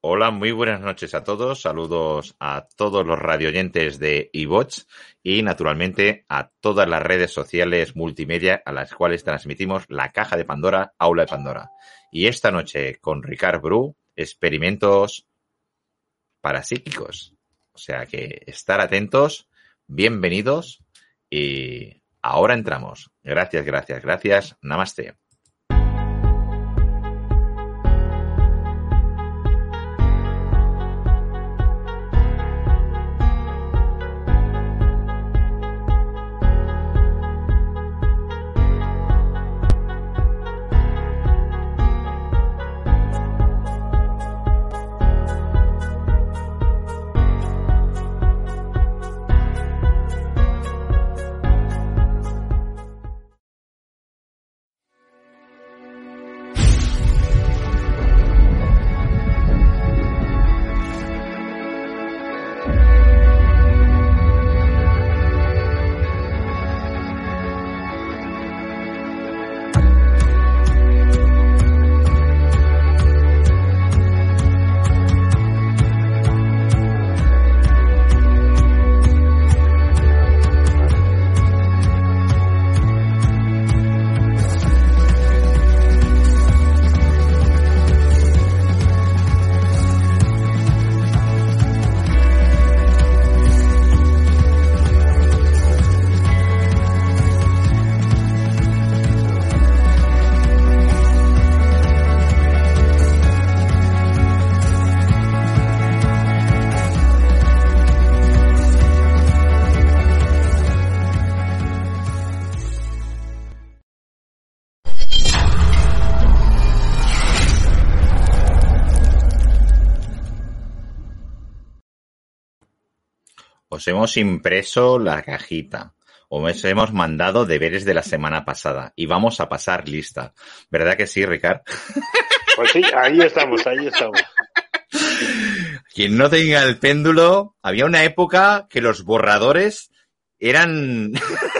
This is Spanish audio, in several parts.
Hola, muy buenas noches a todos. Saludos a todos los radioyentes de iVox y naturalmente a todas las redes sociales multimedia a las cuales transmitimos la caja de Pandora, Aula de Pandora. Y esta noche con Ricard Bru, experimentos parapsíquicos. O sea que estar atentos, bienvenidos y Ahora entramos. Gracias, gracias, gracias. Namaste. Hemos impreso la cajita. Os hemos mandado deberes de la semana pasada y vamos a pasar lista. ¿Verdad que sí, Ricard? Pues sí, ahí estamos, ahí estamos. Quien no tenga el péndulo, había una época que los borradores eran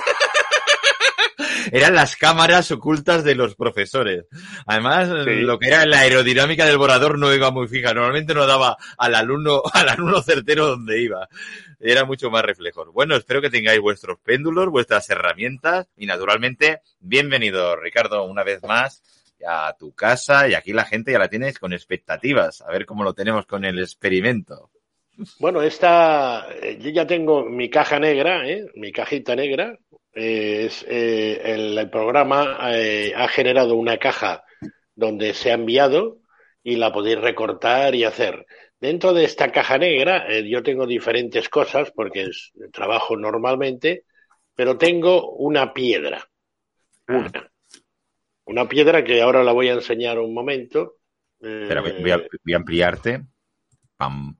eran las cámaras ocultas de los profesores. Además, lo que era la aerodinámica del borrador no iba muy fija. Normalmente no daba al alumno, al alumno certero donde iba. Era mucho más reflejo. Bueno, espero que tengáis vuestros péndulos, vuestras herramientas y naturalmente, bienvenido Ricardo una vez más a tu casa y aquí la gente ya la tienes con expectativas. A ver cómo lo tenemos con el experimento. Bueno, esta, eh, yo ya tengo mi caja negra, ¿eh? mi cajita negra, es, eh, el, programa eh, ha generado una caja donde se ha enviado y la podéis recortar y hacer. Dentro de esta caja negra eh, yo tengo diferentes cosas porque es, trabajo normalmente, pero tengo una piedra. Una. Una piedra que ahora la voy a enseñar un momento. Espera, voy, a, ampliarte. Pam.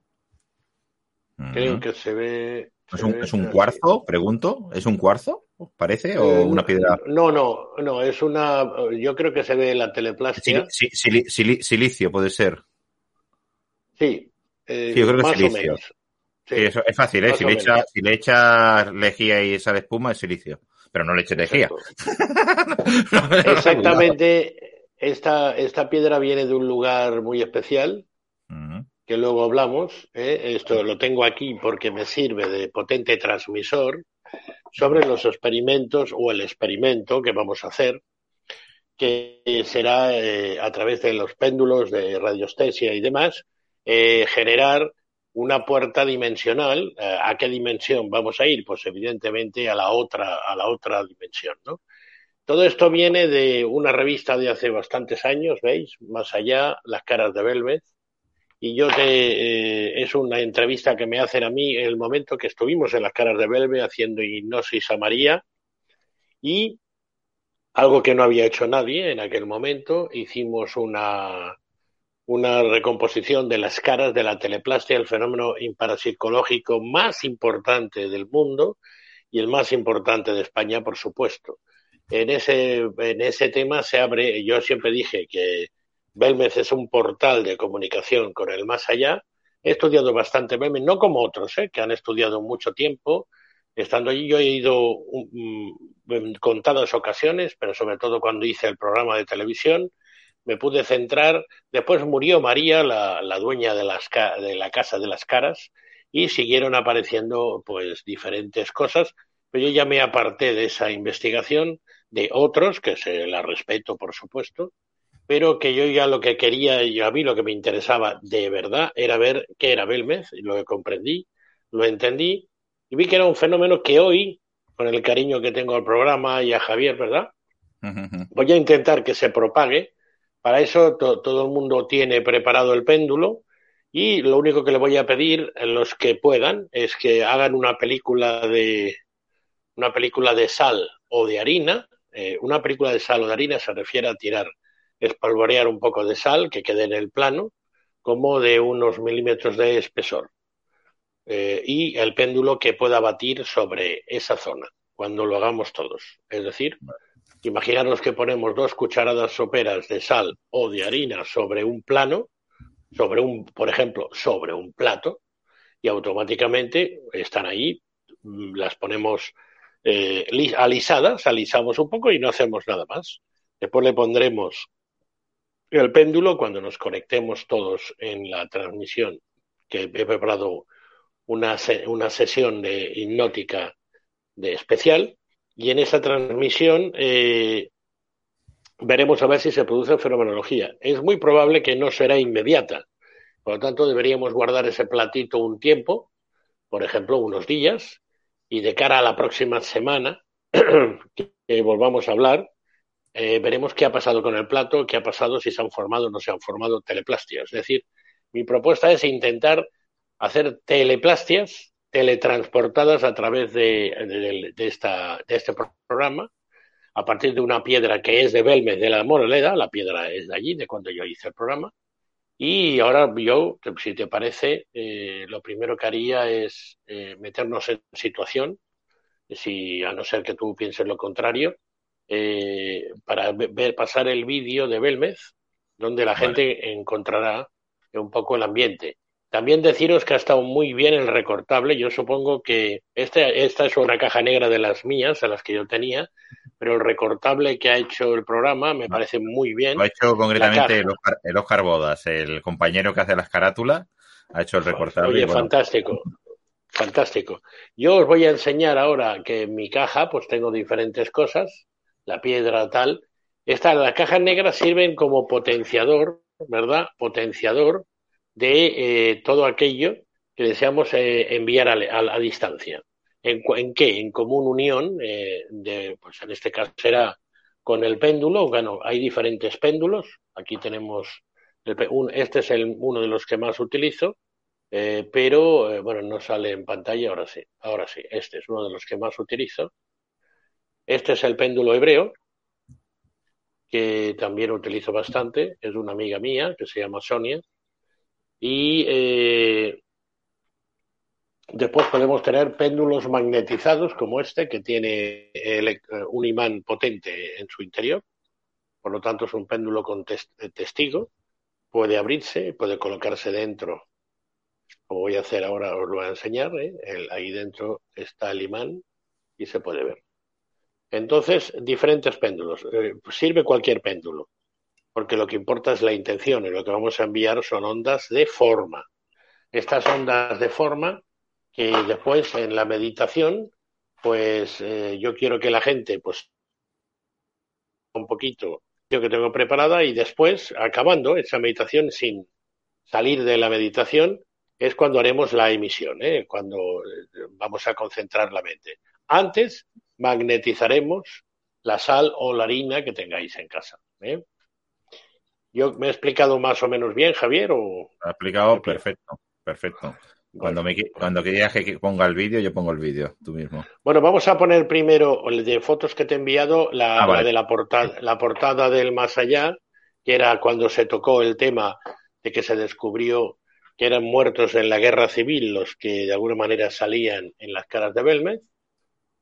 Creo que se ve. ¿Es un, ¿Es un, cuarzo? Pregunto. ¿Es un cuarzo? ¿Parece? ¿O eh, una piedra? No, no, no, es una. Yo creo que se ve la teleplastia. silicio puede ser. Sí. Eh, sí, yo creo que es silicio. Sí, eso es fácil, ¿eh? Si le, echa, si le echas lejía y esa espuma, es silicio. Pero no le eches lejía. Exactamente. Esta, esta piedra viene de un lugar muy especial, que luego hablamos. ¿eh? Esto lo tengo aquí porque me sirve de potente transmisor sobre los experimentos o el experimento que vamos a hacer, que será eh, a través de los péndulos de radiostesia y demás, eh, generar una puerta dimensional. Eh, ¿A qué dimensión vamos a ir? Pues evidentemente a la otra, a la otra dimensión, ¿no? Todo esto viene de una revista de hace bastantes años, ¿veis? Más allá, Las caras de Velvet, y yo te, eh, es una entrevista que me hacen a mí en el momento que estuvimos en las caras de Belve haciendo hipnosis a María y algo que no había hecho nadie en aquel momento. Hicimos una, una recomposición de las caras de la teleplastia, el fenómeno parapsicológico más importante del mundo y el más importante de España, por supuesto. En ese, en ese tema se abre, yo siempre dije que Belmez es un portal de comunicación con el más allá. He estudiado bastante Belmez, no como otros, ¿eh? que han estudiado mucho tiempo. Estando allí, yo he ido en contadas ocasiones, pero sobre todo cuando hice el programa de televisión, me pude centrar. Después murió María, la, la dueña de, las, de la Casa de las Caras, y siguieron apareciendo pues diferentes cosas, pero yo ya me aparté de esa investigación, de otros, que se la respeto por supuesto, pero que yo ya lo que quería y a mí lo que me interesaba de verdad era ver qué era Belmez, y lo que comprendí, lo entendí, y vi que era un fenómeno que hoy, con el cariño que tengo al programa y a Javier, ¿verdad? Voy a intentar que se propague. Para eso todo el mundo tiene preparado el péndulo y lo único que le voy a pedir a los que puedan es que hagan una película de una película de sal o de harina. Eh, una película de sal o de harina se refiere a tirar, espalvorear un poco de sal que quede en el plano, como de unos milímetros de espesor. Eh, y el péndulo que pueda batir sobre esa zona cuando lo hagamos todos. Es decir, imaginaros que ponemos dos cucharadas soperas de sal o de harina sobre un plano, sobre un, por ejemplo, sobre un plato, y automáticamente están ahí, mm, las ponemos eh, alisadas, alisamos un poco y no hacemos nada más. Después le pondremos el péndulo cuando nos conectemos todos en la transmisión que he preparado una, una sesión de hipnótica de especial y en esa transmisión eh, veremos a ver si se produce fenomenología. Es muy probable que no será inmediata, por lo tanto deberíamos guardar ese platito un tiempo, por ejemplo unos días, y de cara a la próxima semana que volvamos a hablar, eh, veremos qué ha pasado con el plato, qué ha pasado, si se han formado o no se han formado teleplastias. Es decir, mi propuesta es intentar hacer teleplastias teletransportadas a través de, esta, de este programa a partir de una piedra que es de Belmez de la Moraleda, la piedra es de allí, de cuando yo hice el programa. Y ahora yo, si te parece, eh, lo primero que haría es eh, meternos en situación, si a no ser que tú pienses lo contrario, eh, para ver pasar el vídeo de Belmez, donde la gente encontrará un poco el ambiente. También deciros que ha estado muy bien el recortable. Yo supongo que este, esta es una caja negra de las mías, a las que yo tenía, pero el recortable que ha hecho el programa me parece muy bien. Lo ha hecho concretamente el Oscar, Bodas, el compañero que hace las carátulas, ha hecho el recortable. Oye, fantástico, fantástico. Yo os voy a enseñar ahora que en mi caja pues tengo diferentes cosas, la piedra tal. Esta, las cajas negras sirven como potenciador, ¿verdad? Potenciador de eh, todo aquello que deseamos eh, enviar a, distancia. ¿En, ¿En, qué? En común unión, eh, de, pues en este caso será con el péndulo. Bueno, hay diferentes péndulos. Aquí tenemos, este es el, uno de los que más utilizo, pero bueno, no sale en pantalla, ahora sí, ahora sí, este es uno de los que más utilizo. Este es el péndulo hebreo, que también utilizo bastante, es una amiga mía que se llama Sonia, y eh, después podemos tener péndulos magnetizados como este, que tiene un imán potente en su interior. Por lo tanto, es un péndulo con testigo. Puede abrirse, puede colocarse dentro. Como voy a hacer ahora, os lo voy a enseñar. ¿eh? ahí dentro está el imán y se puede ver. Entonces, diferentes péndulos. Eh, sirve cualquier péndulo porque lo que importa es la intención y lo que vamos a enviar son ondas de forma. Estas ondas de forma que después en la meditación, pues eh, yo quiero que la gente, pues un poquito yo que tengo preparada y después, acabando esa meditación sin salir de la meditación, es cuando haremos la emisión, ¿eh? cuando eh, vamos a concentrar la mente. Antes magnetizaremos la sal o la harina que tengáis en casa. ¿eh? ¿Yo me he explicado más o menos bien, Javier? O... Ha explicado perfecto, perfecto. Cuando, me, cuando querías que ponga el vídeo, yo pongo el vídeo, tú mismo. Bueno, vamos a poner primero el de fotos que te he enviado, la, ah, de la portada, la portada del más allá, que era cuando se tocó el tema de que se descubrió que eran muertos en la guerra civil los que de alguna manera salían en las caras de Belmez,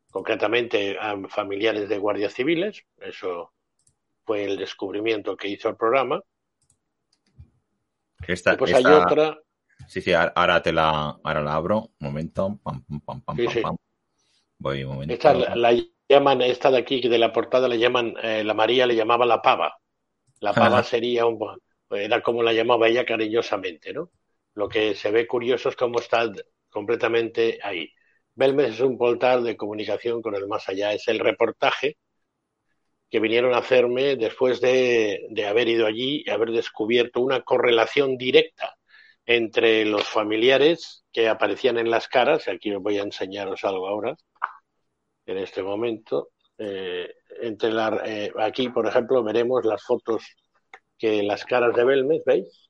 concretamente a familiares de guardias civiles, eso fue el descubrimiento que hizo el programa. Esta, pues hay otra. Sí, sí, ahora te la, ahora la abro. Un momento. Pam, pam, pam, pam, Voy un momento. Esta la, llaman, esta de aquí, de la portada la llaman, eh, la María le llamaba la pava. La pava sería un, era como la llamaba ella cariñosamente, ¿no? Lo que se ve curioso es cómo está completamente ahí. Belmez es un portal de comunicación con el más allá. Es el reportaje que vinieron a hacerme después de, haber ido allí y haber descubierto una correlación directa entre los familiares que aparecían en las caras, y aquí os voy a enseñaros algo ahora, en este momento. Eh, entre eh, aquí, por ejemplo, veremos las fotos que las caras de Belmez, ¿veis?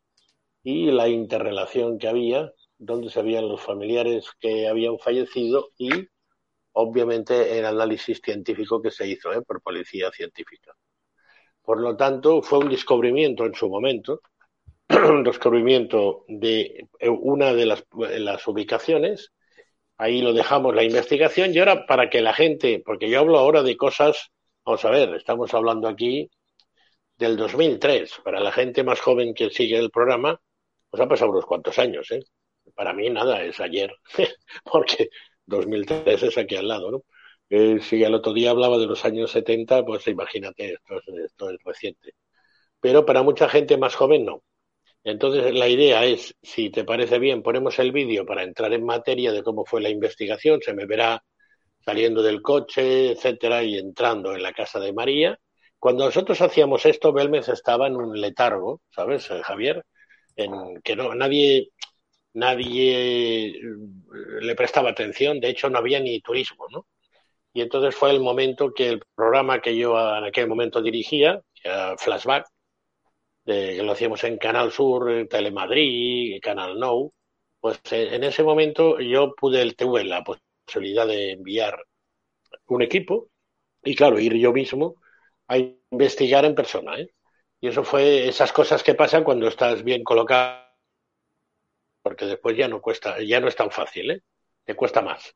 Y la interrelación que había, donde se veían los familiares que habían fallecido y obviamente el análisis científico que se hizo ¿eh? por policía científica. Por lo tanto, fue un descubrimiento en su momento, un descubrimiento de eh, una de las, las, ubicaciones. Ahí lo dejamos la investigación y ahora para que la gente, porque yo hablo ahora de cosas, vamos a ver, estamos hablando aquí del 2003. Para la gente más joven que sigue el programa, pues ha pasado unos cuantos años. ¿eh? Para mí nada, es ayer, porque 2003 es aquí al lado, ¿no? Eh, si el otro día hablaba de los años 70, pues imagínate, esto es, esto es reciente. Pero para mucha gente más joven no. Entonces la idea es, si te parece bien, ponemos el vídeo para entrar en materia de cómo fue la investigación, se me verá saliendo del coche, etcétera, y entrando en la casa de María. Cuando nosotros hacíamos esto, Belmez estaba en un letargo, ¿sabes, Javier? En que no, nadie, nadie eh, le prestaba atención, de hecho no había ni turismo, ¿no? Y entonces fue el momento que el programa que yo en aquel momento dirigía, Flashback, que lo hacíamos en Canal Sur, Telemadrid, Canal Nou, pues eh, en ese momento yo pude, tuve la posibilidad de enviar un equipo y claro, ir yo mismo a investigar en persona, ¿eh? Y eso fue esas cosas que pasan cuando estás bien colocado porque después ya no cuesta, ya no es tan fácil, ¿eh? Te cuesta más.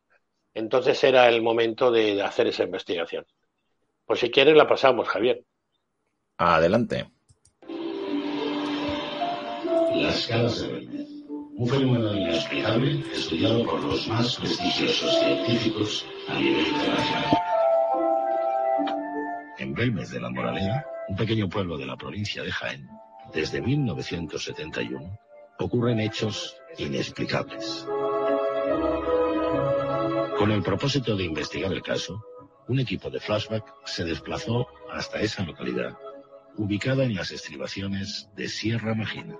Entonces era el momento de hacer esa investigación. Pues si quieres la pasamos, Javier. Adelante. Las caras de Belmez. Un fenómeno inexplicable estudiado por los más prestigiosos científicos a nivel internacional. En Belmez de la Moraleda, un pequeño pueblo de la provincia de Jaén, desde 1971, ocurren hechos inexplicables. Con el propósito de investigar el caso, un equipo de flashback se desplazó hasta esa localidad, ubicada en las estribaciones de Sierra Magina.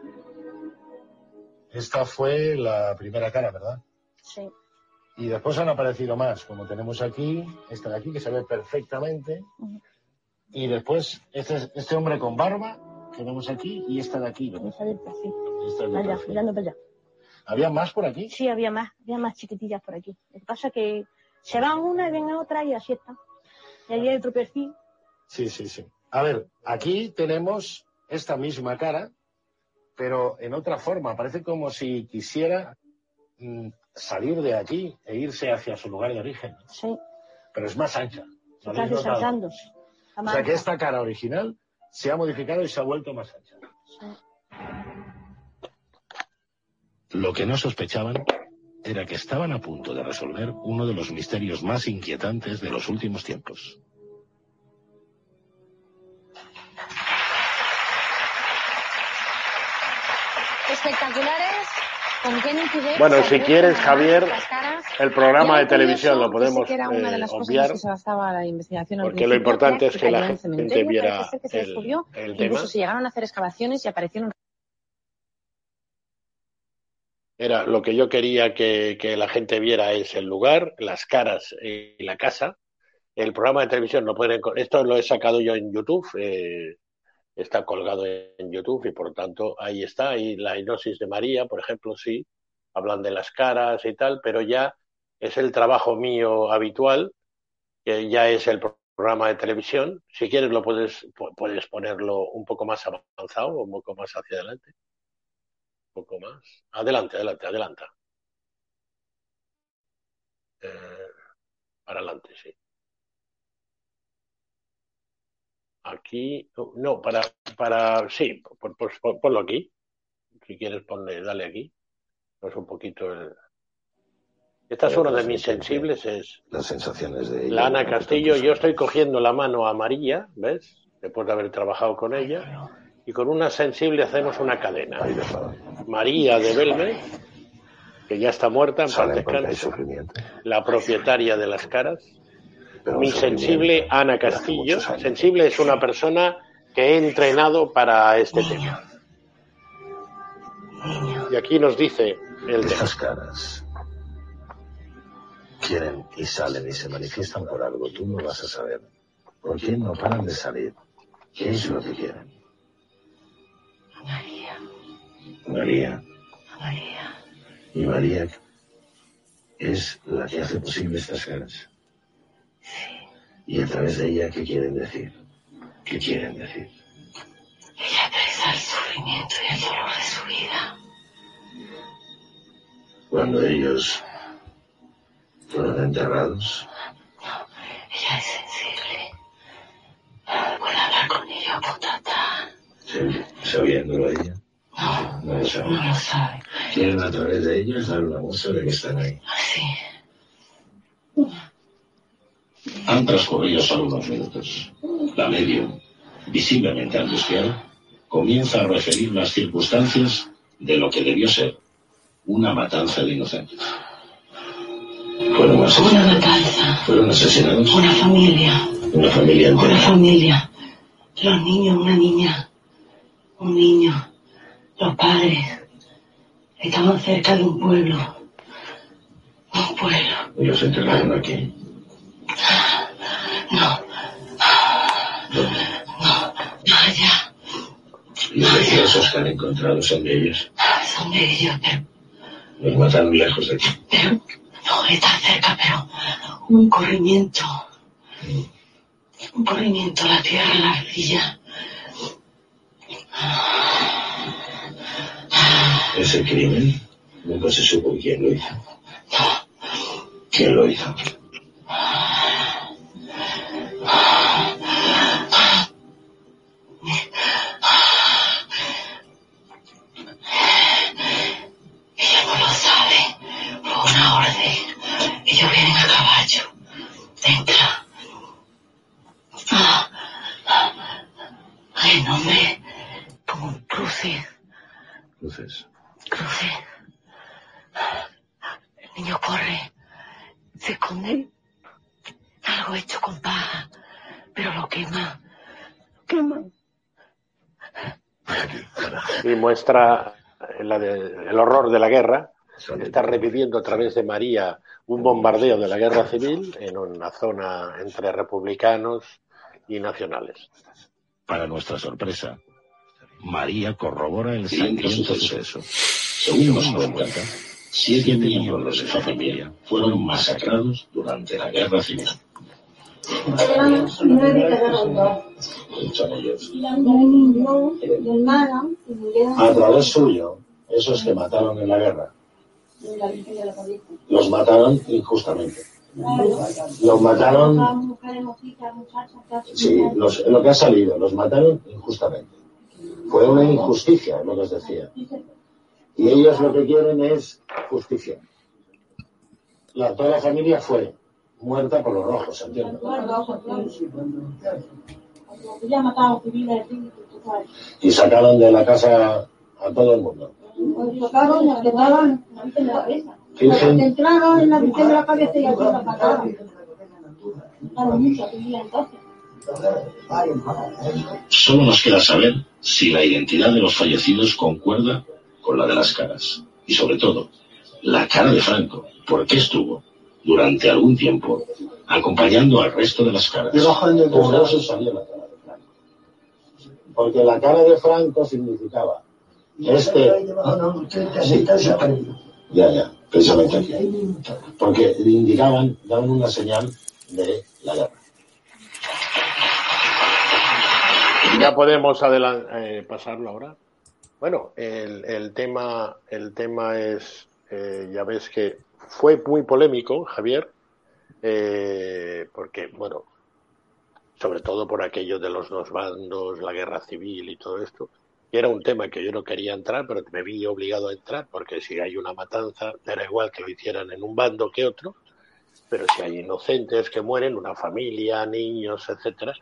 Esta fue la primera cara, ¿verdad? Sí. Y después han aparecido más, como tenemos aquí, esta de aquí que se ve perfectamente. Y después este, este hombre con barba que vemos aquí y esta de aquí. ¿no? Allá, mirando para allá. ¿Había más por aquí? Sí, había más, había más chiquitillas por aquí. Lo que pasa es que se van una y ven otra y así está. Y ahí hay otro perfil. Sí, sí, sí. A ver, aquí tenemos esta misma cara, pero en otra forma. Parece como si quisiera mm, salir de aquí e irse hacia su lugar de origen. Sí. Pero es más ancha. está desarrollándose. O sea que esta cara original se ha modificado y se ha vuelto más ancha. Lo que no sospechaban era que estaban a punto de resolver uno de los misterios más inquietantes de los últimos tiempos. Espectaculares. Bueno, si quieres, Javier, el programa de televisión lo podemos eh, obviar, porque lo importante es que la gente viera el, el tema. Incluso se llegaron a hacer excavaciones y aparecieron era lo que yo quería que, la gente viera es el lugar, las caras y la casa. El programa de televisión no pueden, esto lo he sacado yo en YouTube, eh, está colgado en YouTube y por tanto ahí está. Y la hipnosis de María, por ejemplo, sí, hablan de las caras y tal, pero ya es el trabajo mío habitual, que ya es el programa de televisión. Si quieres lo puedes, puedes ponerlo un poco más avanzado un poco más hacia adelante. Un poco más. Adelante, adelante, adelanta. Eh, para adelante, sí. Aquí, no, para, para, sí, ponlo aquí. Si quieres, ponle, dale aquí. Es un poquito el, esta es una de mis sensibles, es las sensaciones de la Ana Castillo. Yo estoy cogiendo la mano a María, ¿ves? Después de haber trabajado con ella. Y con una sensible hacemos una cadena. María de Belme, que ya está muerta, en paz La propietaria de las caras. Mi sensible Ana Castillo. Sensible es una persona que he entrenado para este tema. Y aquí nos dice el de las caras quieren y salen y se manifiestan por algo, tú no vas a saber. ¿Por qué no paran de salir? ¿Qué es lo que quieren? María. María. María. Y María es la que hace posible estas caras. Y a través de ella, ¿qué quieren decir? ¿Qué quieren decir? Ella expresa el sufrimiento y el dolor de su vida. Cuando ellos fueron enterrados. No, ella es sensible. Puedo hablar con ella, potata. Sabiéndolo ella. No, no lo sabe. No lo sabe. Quieren a través de ellos dar una muestra de que están ahí. Sí. Han transcurrido solo unos minutos. La medio, visiblemente angustiada, comienza a referir las circunstancias de lo que debió ser una matanza de inocentes. Fueron asesinados. Una matanza. Fueron asesinados. Una familia. Una familia entera. Una familia. Los niños, una niña. Un niño. Los padres. Estaban cerca de un pueblo. Un pueblo. ¿Y los enterraron aquí? No. ¿Dónde? No. No allá. ¿Y los preciosos que han encontrado son de ellos? Son de ellos, pero... Los mataron lejos de aquí. Pero no está cerca, pero un corrimiento. Un corrimiento, la tierra, la arcilla. Ese crimen nunca se supo quién lo hizo. ¿Quién lo hizo? Muestra el horror de la guerra, está reviviendo a través de María un bombardeo de la guerra civil en una zona entre republicanos y nacionales. Para nuestra sorpresa, María corrobora el sangriento suceso. Según nos cuenta, siete miembros de su familia fueron masacrados durante la guerra civil. A través suyo, esos que mataron en la guerra, los mataron injustamente. Los mataron. Sí, lo que ha salido, los mataron injustamente. Fue una injusticia, lo que os decía. Y ellos lo que quieren es justicia. La, toda la familia fue muerta por los rojos, ¿entiendes? Y sacaron de la casa a todo el mundo. Entraron en la de la cabeza y. Solo nos queda saber si la identidad de los fallecidos concuerda con la de las caras. Y sobre todo, la cara de Franco. ¿Por qué estuvo durante algún tiempo acompañando al resto de las caras? Por eso salió la cara de Franco. Porque la cara de Franco significaba este. Ya, ya, precisamente aquí. Porque indicaban, daban una señal de la guerra. Ya podemos eh, pasarlo ahora. Bueno, el, el, tema, el tema es, eh, ya ves que fue muy polémico, Javier, eh, porque, bueno, sobre todo por aquello de los dos bandos, la guerra civil y todo esto. Y era un tema que yo no quería entrar, pero me vi obligado a entrar, porque si hay una matanza, era igual que lo hicieran en un bando que otro, pero si hay inocentes que mueren, una familia, niños, etcétera,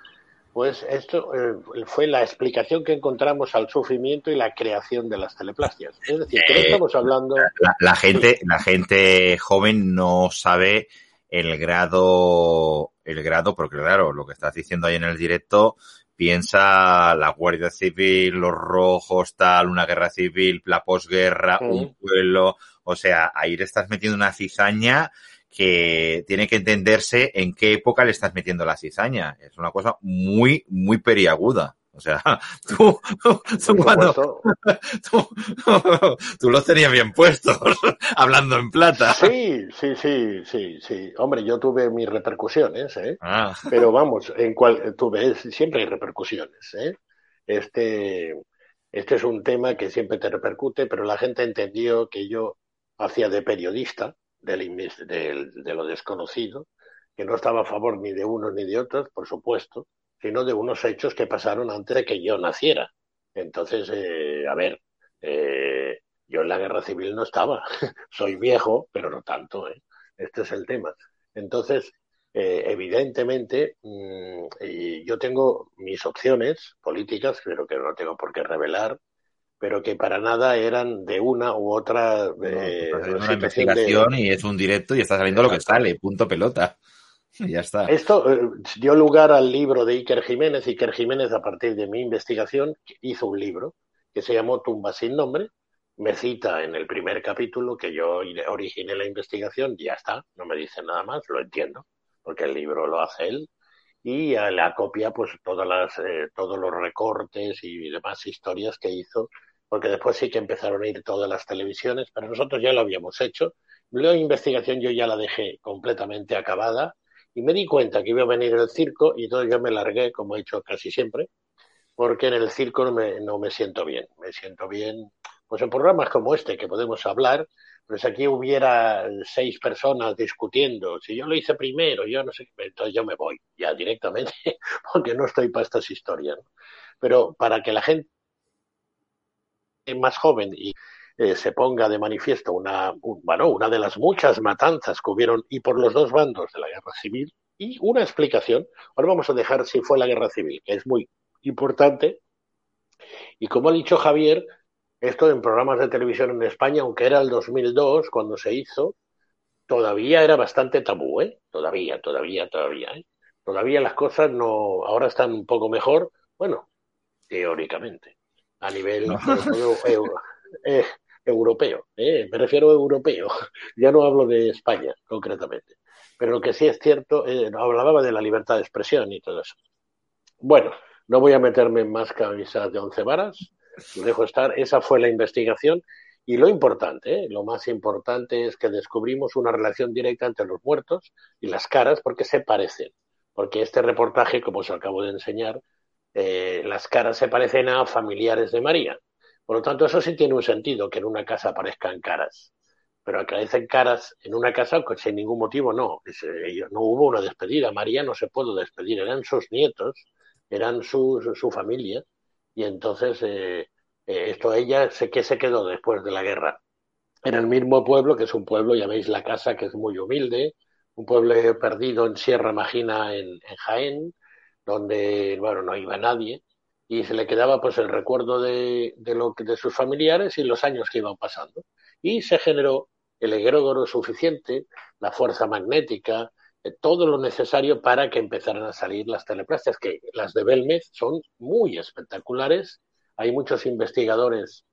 pues esto eh, fue la explicación que encontramos al sufrimiento y la creación de las teleplastias. Es decir, que no eh, estamos hablando. La, gente, la gente joven no sabe el grado, el grado, porque claro, lo que estás diciendo ahí en el directo, piensa la Guardia Civil, los rojos, tal, una guerra civil, la posguerra, un pueblo, o sea, ahí le estás metiendo una cizaña que tiene que entenderse en qué época le estás metiendo la cizaña. Es una cosa muy, muy periaguda. O sea, tú, tú, cuando, tú, los tenías bien puestos, hablando en plata. Sí, sí, sí, sí, sí. Hombre, yo tuve mis repercusiones, ¿eh? Ah. Pero vamos, en cual tuve, siempre hay repercusiones, ¿eh? Este, este es un tema que siempre te repercute, pero la gente entendió que yo hacía de periodista, de lo desconocido, que no estaba a favor ni de unos ni de otros, por supuesto, sino de unos hechos que pasaron antes de que yo naciera. Entonces, eh, a ver, eh, yo en la guerra civil no estaba. Soy viejo, pero no tanto. ¿eh? Este es el tema. Entonces, evidentemente, mm, yo tengo mis opciones políticas, pero que no tengo por qué revelar, pero que para nada eran de una u otra. Eh, una investigación y es un directo y está saliendo lo que sale, punto pelota. Y ya está. Esto eh, dio lugar al libro de Iker Jiménez. Iker Jiménez, a partir de mi investigación, hizo un libro que se llamó Tumba sin nombre. Me cita en el primer capítulo que yo originé la investigación, ya está, no me dice nada más, lo entiendo, porque el libro lo hace él y la copia pues todas las eh, todos los recortes y demás historias que hizo porque después sí que empezaron a ir todas las televisiones, pero nosotros ya lo habíamos hecho. La investigación yo ya la dejé completamente acabada y me di cuenta que iba a venir el circo y entonces yo me largué, como he hecho casi siempre, porque en el circo no me, no me siento bien. Me siento bien, pues en programas como este que podemos hablar, pues aquí hubiera seis personas discutiendo, si yo lo hice primero, yo no sé, entonces yo me voy ya directamente, porque no estoy para estas historias. Pero para que la gente más joven y eh, se ponga de manifiesto una, bueno, una de las muchas matanzas que hubieron y por los dos bandos de la guerra civil y una explicación. Ahora vamos a dejar si fue la guerra civil, que es muy importante. Y como ha dicho Javier, esto en programas de televisión en España, aunque era el 2002 cuando se hizo, todavía era bastante tabú, ¿eh? Todavía, todavía, todavía, ¿eh? Todavía las cosas no, ahora están un poco mejor, bueno, teóricamente a nivel eh, europeo. Eh, me refiero a europeo, ya no hablo de España concretamente. Pero lo que sí es cierto, eh, hablaba de la libertad de expresión y todo eso. Bueno, no voy a meterme en más camisas de once varas, lo dejo estar. Esa fue la investigación. Y lo importante, lo más importante es que descubrimos una relación directa entre los muertos y las caras porque se parecen. Porque este reportaje, como os acabo de enseñar, eh, las caras se parecen a familiares de María. Por lo tanto, eso sí tiene un sentido, que en una casa aparezcan caras. Pero aparecen caras en una casa pues, sin ningún motivo, no. Eh, no hubo una despedida. María no se pudo despedir, eran sus nietos, eran su, su familia. Y entonces, eh, esto ella, sé que se quedó después de la guerra. En el mismo pueblo, que es un pueblo, ya veis la casa, que es muy humilde, un pueblo perdido en Sierra Magina, en Jaén, donde, bueno, no iba nadie, y se le quedaba pues el recuerdo de, de, lo, de sus familiares y los años que iban pasando. Y se generó el egregoro suficiente, la fuerza magnética, eh, todo lo necesario para que empezaran a salir las teleplastias, que las de Belmez son muy espectaculares. Hay muchos investigadores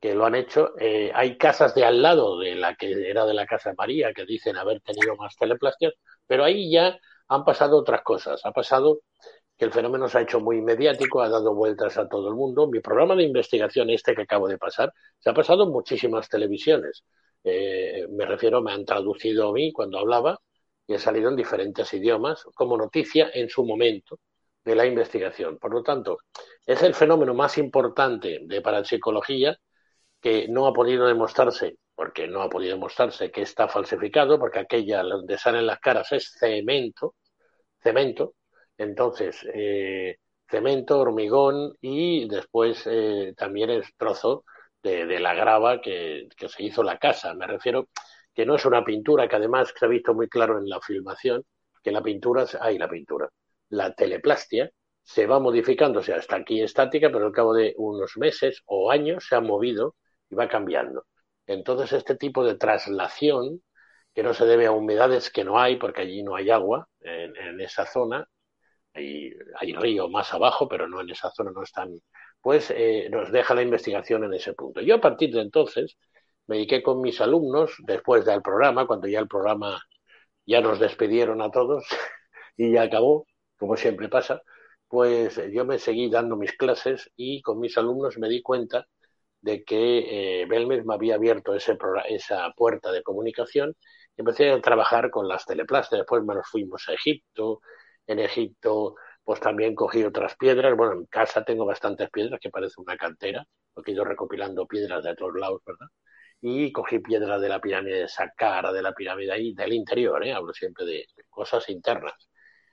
que lo han hecho. Eh, hay casas de al lado de la que era de la Casa María que dicen haber tenido más teleplastias, pero ahí ya han pasado otras cosas. Ha pasado que el fenómeno se ha hecho muy mediático, ha dado vueltas a todo el mundo. Mi programa de investigación, este que acabo de pasar, se ha pasado en muchísimas televisiones. eh, me refiero, me han traducido a mí cuando hablaba y he salido en diferentes idiomas como noticia en su momento de la investigación. Por lo tanto, es el fenómeno más importante de parapsicología que no ha podido demostrarse, porque no ha podido demostrarse que está falsificado, porque aquella donde salen las caras es cemento, cemento, entonces eh, cemento, hormigón y después eh, también es trozo de, la grava que, se hizo la casa. Me refiero que no es una pintura, que además se ha visto muy claro en la filmación, que la pintura, hay la pintura, la teleplastia se va modificando, o sea, está aquí estática, pero al cabo de unos meses o años se ha movido y va cambiando. Entonces, este tipo de traslación, que no se debe a humedades que no hay, porque allí no hay agua en, esa zona, hay, hay, río más abajo, pero no en esa zona no están, pues eh, nos deja la investigación en ese punto. Yo a partir de entonces me dediqué con mis alumnos, después del programa, cuando ya el programa ya nos despidieron a todos y ya acabó, como siempre pasa, pues yo me seguí dando mis clases y con mis alumnos me di cuenta de que eh, Belmes me había abierto esa puerta de comunicación empecé a trabajar con las teleplastas. Después nos fuimos a Egipto. En Egipto, pues también cogí otras piedras. Bueno, en casa tengo bastantes piedras, que parece una cantera, porque he ido recopilando piedras de todos lados, ¿verdad? Y cogí piedras de la pirámide de Saqqara, de la pirámide ahí, del interior, ¿eh? Hablo siempre de cosas internas.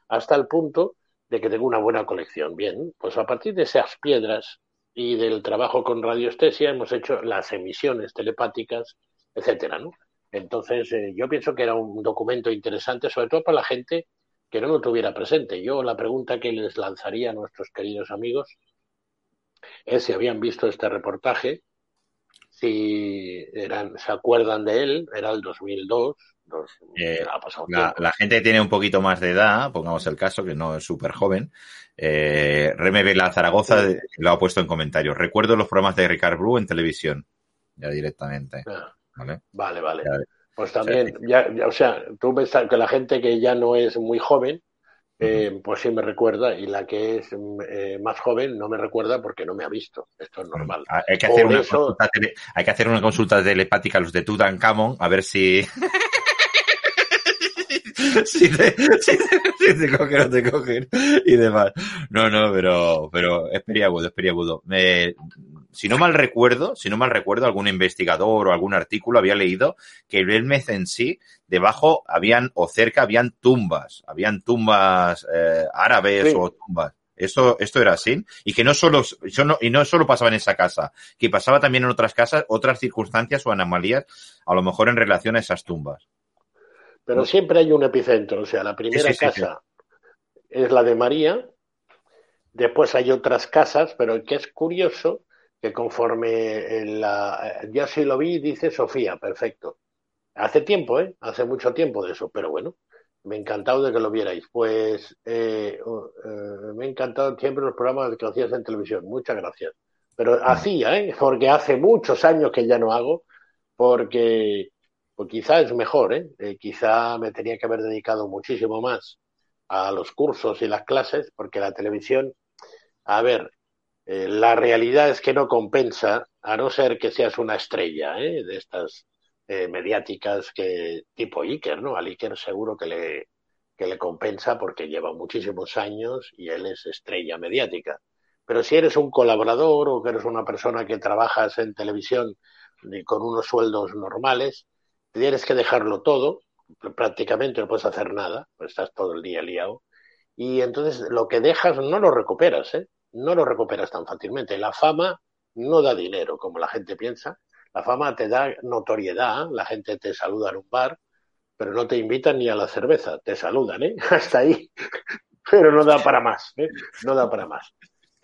Hasta el punto de que tengo una buena colección. Bien, pues a partir de esas piedras y del trabajo con radiestesia hemos hecho las emisiones telepáticas, etcétera, ¿no? Entonces, eh, yo pienso que era un documento interesante, sobre todo para la gente que no lo tuviera presente. Yo la pregunta que les lanzaría a nuestros queridos amigos es si habían visto este reportaje, si eran, se acuerdan de él, era el 2002, eh, la, gente que tiene un poquito más de edad, pongamos el caso, que no es súper joven, eh, Reme Vela Zaragoza lo ha puesto en comentarios. Recuerdo los programas de Ricard Blue en televisión, ya directamente. Ah, vale, vale. Pues también, ya, o sea, tú ves que la gente que ya no es muy joven, eh, pues sí me recuerda, y la que es eh, más joven no me recuerda porque no me ha visto. Esto es normal. Ah, hay que hacer, una, consulta hay que hacer una consulta telepática a los de Tutankamón a ver si. si te, si, te, cogen o te cogen y demás. No, no, pero, pero es periagudo, es periagudo. si no mal recuerdo, si no mal recuerdo, algún investigador o algún artículo había leído que el Belmez en sí, debajo habían, o cerca habían tumbas, habían tumbas eh, árabes o tumbas. Esto, esto era así. Y que no solo, no, y no solo pasaba en esa casa, que pasaba también en otras casas, otras circunstancias o anomalías, a lo mejor en relación a esas tumbas. Pero siempre hay un epicentro, o sea, la primera casa es la de María, después hay otras casas, pero que es curioso que conforme en la, ya sí lo vi, dice Sofía, perfecto. Hace tiempo, ¿eh? Hace mucho tiempo de eso, pero bueno, me ha encantado de que lo vierais. Pues eh, eh, me ha encantado siempre los programas que hacías en televisión, muchas gracias. Pero hacía, ¿eh? Porque hace muchos años que ya no hago, porque pues quizá es mejor, ¿eh? ¿eh? Quizá me tenía que haber dedicado muchísimo más a los cursos y las clases, porque la televisión, a ver, eh, la realidad es que no compensa, a no ser que seas una estrella ¿eh? de estas mediáticas que tipo Iker, ¿no? Al Iker seguro que le, que le compensa porque lleva muchísimos años y él es estrella mediática. Pero si eres un colaborador o que eres una persona que trabajas en televisión con unos sueldos normales, tienes que dejarlo todo, prácticamente no puedes hacer nada, pues estás todo el día liado, y entonces lo que dejas no lo recuperas, ¿eh? no lo recuperas tan fácilmente. La fama no da dinero, como la gente piensa, la fama te da notoriedad, la gente te saluda en un bar, pero no te invitan ni a la cerveza, te saludan, ¿eh? hasta ahí, pero no da para más, ¿eh? no da para más.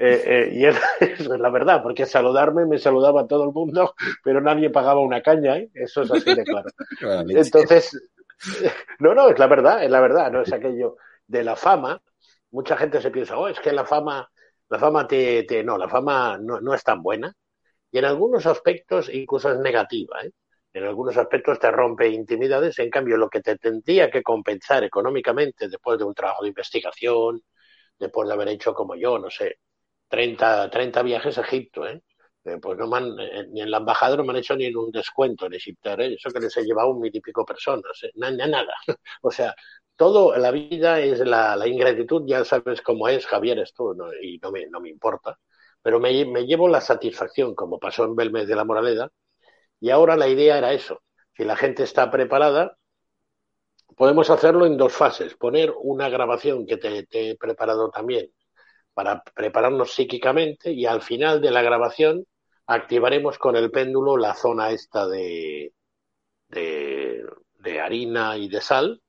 Eh, eh, y es, es, la verdad, porque saludarme me saludaba todo el mundo, pero nadie pagaba una caña, ¿eh? Eso es así de claro. Entonces, no, no, es la verdad, es la verdad, no es aquello de la fama. Mucha gente se piensa, oh, es que la fama, la fama te, te no, la fama no, no es tan buena. Y en algunos aspectos incluso es negativa, ¿eh? En algunos aspectos te rompe intimidades, en cambio lo que te tendría que compensar económicamente después de un trabajo de investigación, después de haber hecho como yo, no sé, 30, 30 viajes a Egipto, ¿eh? Eh, pues no man, eh, ni en la embajada no me han hecho ni en un descuento en Egiptar, ¿eh? eso que les he llevado un mil y pico personas, nada, nada. o sea, todo, la vida es la, ingratitud, ya sabes cómo es, Javier, ¿no? y no me, no me importa, pero me, me llevo la satisfacción, como pasó en Belmez de la Moraleda, y ahora la idea era eso, si la gente está preparada, podemos hacerlo en dos fases, poner una grabación que te he preparado también para prepararnos psíquicamente y al final de la grabación activaremos con el péndulo la zona esta de, de, harina y de sal.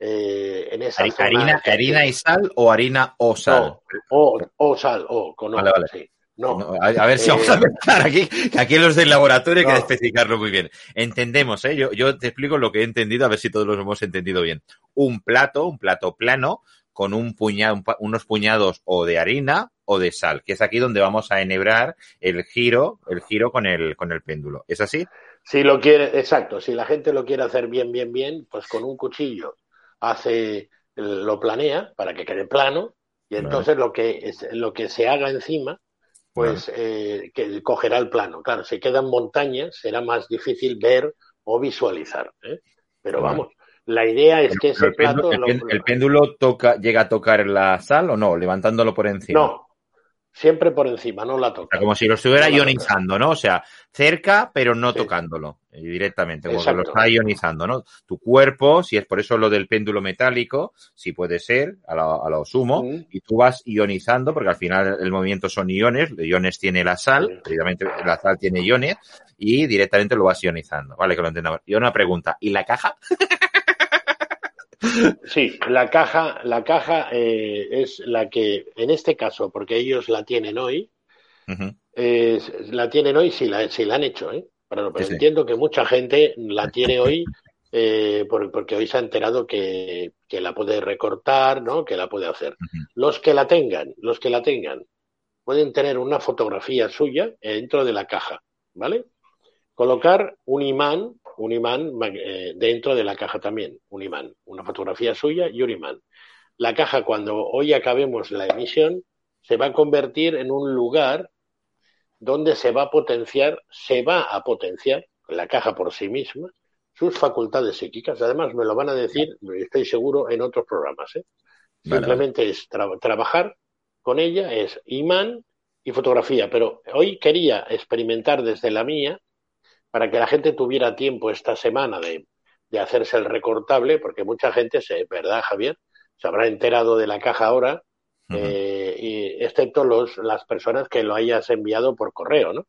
Eh, en esa harina, harina y sal o harina o sal. o, o, sal, o con vale, vale. No. a, ver si vamos a empezar aquí, que aquí los del laboratorio hay que especificarlo muy bien. Entendemos, ¿eh? Yo, yo te explico lo que he entendido, a ver si todos lo hemos entendido bien. Un plato, un plato plano, con un puñado, unos puñados o de harina o de sal, que es aquí donde vamos a enhebrar el giro, el giro con el, con el péndulo. ¿Es así? Si lo quiere, exacto, si la gente lo quiere hacer bien, bien, bien, pues con un cuchillo hace, lo planea para que quede plano y entonces lo que lo que se haga encima, pues eh, que cogerá el plano. Claro, si quedan montañas será más difícil ver o visualizar. ¿eh? Pero vamos, la idea es que ese plato. El, péndulo toca, llega a tocar la sal o no, levantándolo por encima. No, siempre por encima, no la toca. como si lo estuviera ionizando, ¿no? O sea, cerca, pero no tocándolo eh, directamente, como que lo está ionizando, ¿no? Tu cuerpo, si es por eso lo del péndulo metálico, si puede ser, a lo, sumo, y tú vas ionizando, porque al final el movimiento son iones, iones tiene la sal, previamente la sal tiene iones, y directamente lo vas ionizando, ¿vale? Que lo entendamos. Y una pregunta, ¿y la caja? Sí, la caja, la caja eh, es la que, en este caso, porque ellos la tienen hoy, la tienen hoy si la, si la han hecho, ¿eh? Pero, entiendo que mucha gente la tiene hoy eh, porque hoy se ha enterado que, que, la puede recortar, ¿no? Que la puede hacer. Los que la tengan, los que la tengan, pueden tener una fotografía suya dentro de la caja, ¿vale? Colocar un imán un imán eh, dentro de la caja también, un imán, una fotografía suya y un imán. La caja, cuando hoy acabemos la emisión, se va a convertir en un lugar donde se va a potenciar, se va a potenciar la caja por sí misma, sus facultades psíquicas. Además, me lo van a decir, estoy seguro, en otros programas. ¿eh? Simplemente es trabajar con ella, es imán y fotografía. Pero hoy quería experimentar desde la mía para que la gente tuviera tiempo esta semana de, hacerse el recortable, porque mucha gente, se, ¿verdad, Javier? Se habrá enterado de la caja ahora, eh, y, excepto los, las personas que lo hayas enviado por correo, ¿no?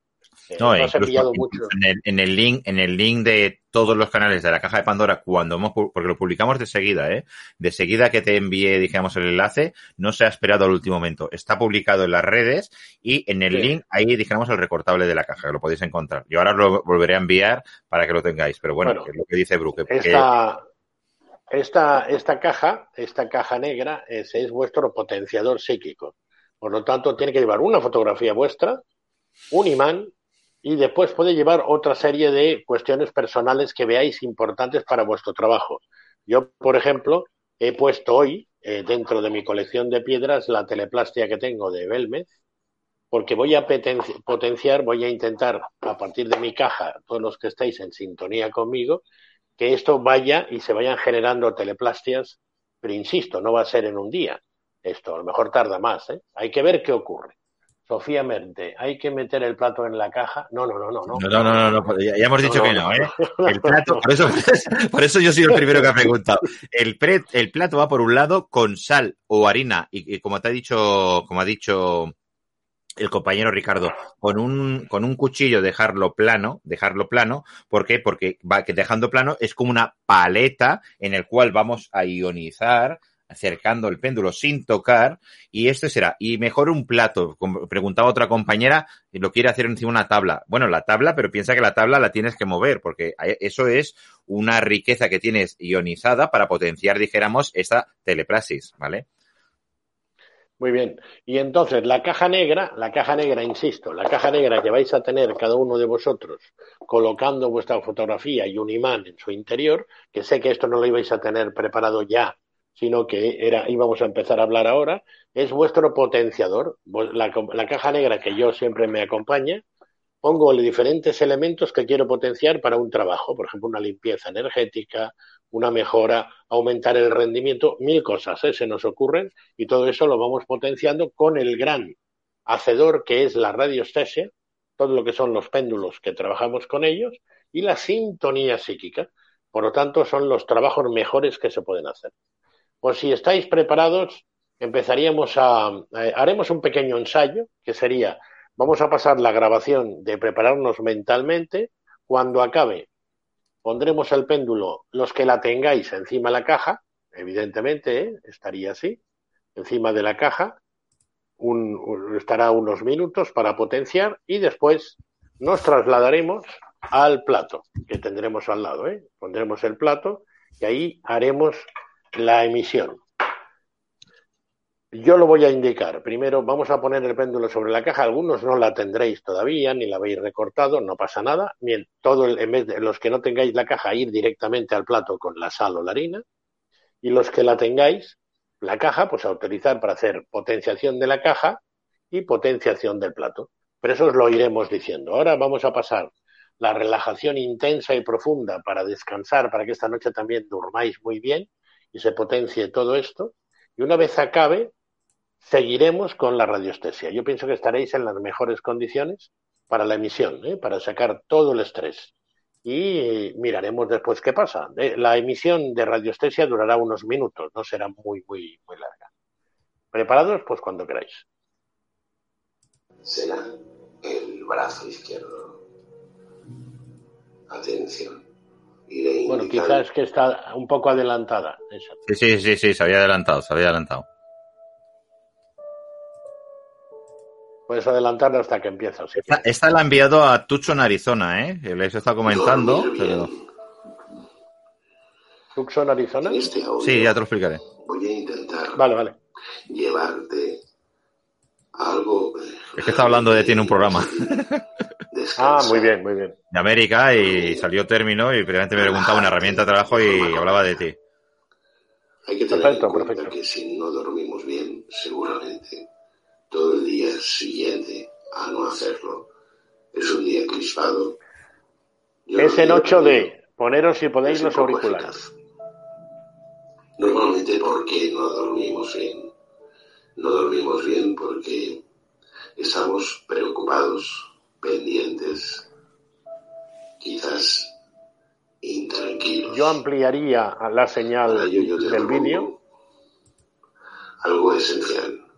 No, En, el, link, en el link de todos los canales de la caja de Pandora, cuando hemos, porque lo publicamos de seguida, ¿eh? De seguida que te envié, dijéramos, el enlace, no se ha esperado al último momento. Está publicado en las redes y en el link ahí dijéramos el recortable de la caja, que lo podéis encontrar. Yo ahora lo volveré a enviar para que lo tengáis, pero bueno, es lo que dice Brooke. Esta, esta, esta caja, esta caja negra es vuestro potenciador psíquico. Por lo tanto, tiene que llevar una fotografía vuestra, un imán y después puede llevar otra serie de cuestiones personales que veáis importantes para vuestro trabajo. Yo, por ejemplo, he puesto hoy eh, dentro de mi colección de piedras la teleplastia que tengo de Belmez, porque voy a potenciar, voy a intentar a partir de mi caja, todos los que estáis en sintonía conmigo, que esto vaya y se vayan generando teleplastias, pero insisto, no va a ser en un día. Esto a lo mejor tarda más. ¿eh? Hay que ver qué ocurre. Sofía Mente, ¿hay que meter el plato en la caja? No, no, no, no. No, no, no, no, ya, hemos dicho que no, ¿eh? El plato, por eso, por eso yo soy el primero que ha preguntado. El, el plato va por un lado con sal o harina y, como te ha dicho, como ha dicho el compañero Ricardo, con un, con un cuchillo dejarlo plano, dejarlo plano, ¿por qué? Porque va, que dejando plano es como una paleta en el cual vamos a ionizar acercando el péndulo sin tocar y este será, y mejor un plato, preguntaba otra compañera, lo quiere hacer encima de una tabla. Bueno, la tabla, pero piensa que la tabla la tienes que mover, porque eso es una riqueza que tienes ionizada para potenciar, dijéramos, esa teleprasis, ¿vale? Muy bien. Y entonces, la caja negra, la caja negra, insisto, la caja negra que vais a tener cada uno de vosotros colocando vuestra fotografía y un imán en su interior, que sé que esto no lo ibais a tener preparado ya sino que era, íbamos a empezar a hablar ahora, es vuestro potenciador. La, caja negra que yo siempre me acompaña pongo diferentes elementos que quiero potenciar para un trabajo, por ejemplo, una limpieza energética, una mejora, aumentar el rendimiento, mil cosas ¿eh? se nos ocurren y todo eso lo vamos potenciando con el gran hacedor que es la radiestesia, todo lo que son los péndulos que trabajamos con ellos y la sintonía psíquica. Por lo tanto, son los trabajos mejores que se pueden hacer. Pues si estáis preparados, empezaríamos a, haremos un pequeño ensayo que sería, vamos a pasar la grabación de prepararnos mentalmente. Cuando acabe, pondremos el péndulo, los que la tengáis encima de la caja, evidentemente, ¿eh? estaría así, encima de la caja, un, estará unos minutos para potenciar y después nos trasladaremos al plato que tendremos al lado. ¿eh? Pondremos el plato y ahí haremos la emisión. Yo lo voy a indicar. Primero vamos a poner el péndulo sobre la caja. Algunos no la tendréis todavía, ni la habéis recortado, no pasa nada. Bien, en vez de los que no tengáis la caja, ir directamente al plato con la sal o la harina. Y los que la tengáis, la caja, pues a utilizar para hacer potenciación de la caja y potenciación del plato. Pero eso os lo iremos diciendo. Ahora vamos a pasar la relajación intensa y profunda para descansar, para que esta noche también durmáis muy bien y se potencie todo esto. Y una vez acabe, seguiremos con la radioestesia. Yo pienso que estaréis en las mejores condiciones para la emisión, ¿eh? para sacar todo el estrés. Y miraremos después qué pasa. La emisión de radioestesia durará unos minutos, no será muy, muy, muy larga. ¿Preparados? Pues cuando queráis. Será el brazo izquierdo. Atención. Bueno, quizás que está un poco adelantada. Sí, sí, sí, sí, se había adelantado, se había adelantado. Puedes adelantarlo hasta que empieza. esta, la ha enviado a Tucson, Arizona, ¿eh? Les está comentando. Pero... ¿Tucson, Arizona? Este sí, ya te lo explicaré. Voy a intentar vale, vale. llevarte algo. Es que está hablando de ti en un programa. ah, muy bien, muy bien. De América y salió término y previamente me preguntaba una herramienta de trabajo y hablaba de ti. Hay que tener perfecto, en cuenta perfecto. que si no dormimos bien, seguramente todo el día siguiente a no hacerlo. Es un día crispado. es el 8 de poneros si podéis los auriculares. Normalmente porque no dormimos bien. No dormimos bien porque estamos preocupados, pendientes, quizás intranquilos. Yo ampliaría la señal del vídeo. Algo esencial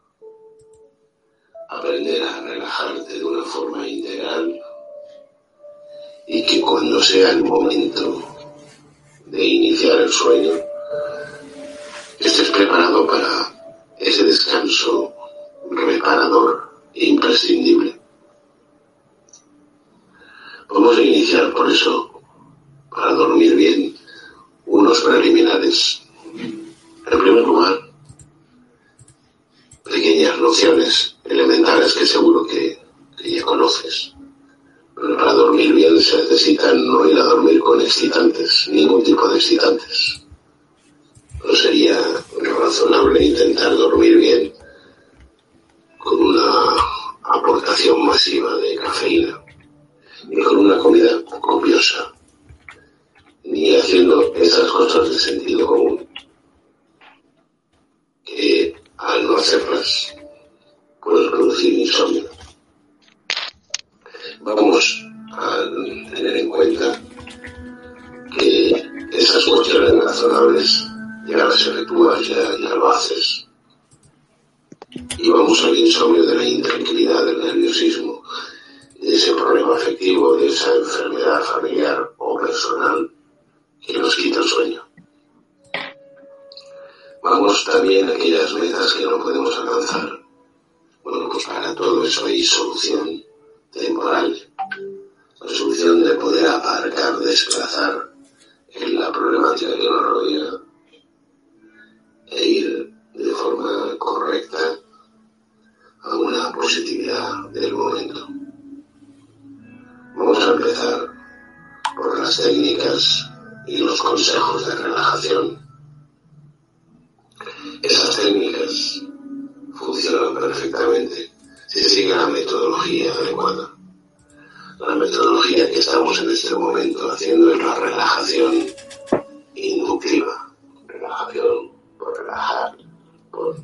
aprender a relajarte de una forma integral y que cuando sea el momento de iniciar el sueño, estés preparado para ese descanso reparador imprescindible. Vamos a iniciar por eso, para dormir bien, unos preliminares. En primer lugar, pequeñas nociones elementales que seguro que, ya conoces. Pero para dormir bien se necesita no ir a dormir con excitantes, ningún tipo de excitantes. No sería razonable intentar dormir bien con una masiva de cafeína, ni con una comida copiosa, ni haciendo esas cosas de sentido común, que al no hacerlas puede producir insomnio. Vamos a tener en cuenta que esas cuestiones razonables ya las efectúas, ya, ya lo haces. Y vamos al insomnio de la intranquilidad, del nerviosismo, de ese problema afectivo, de esa enfermedad familiar o personal que nos quita el sueño. Vamos también a aquellas metas que no podemos alcanzar bueno, pues para todo eso hay solución temporal. La solución de poder aparcar, desplazar la problemática que nos rodea e ir de forma correcta a una positividad del momento. Vamos a empezar por las técnicas y los consejos de relajación. Esas técnicas funcionan perfectamente si se sigue la metodología adecuada. La metodología que estamos en este momento haciendo es la relajación inductiva. Relajación por relajar, por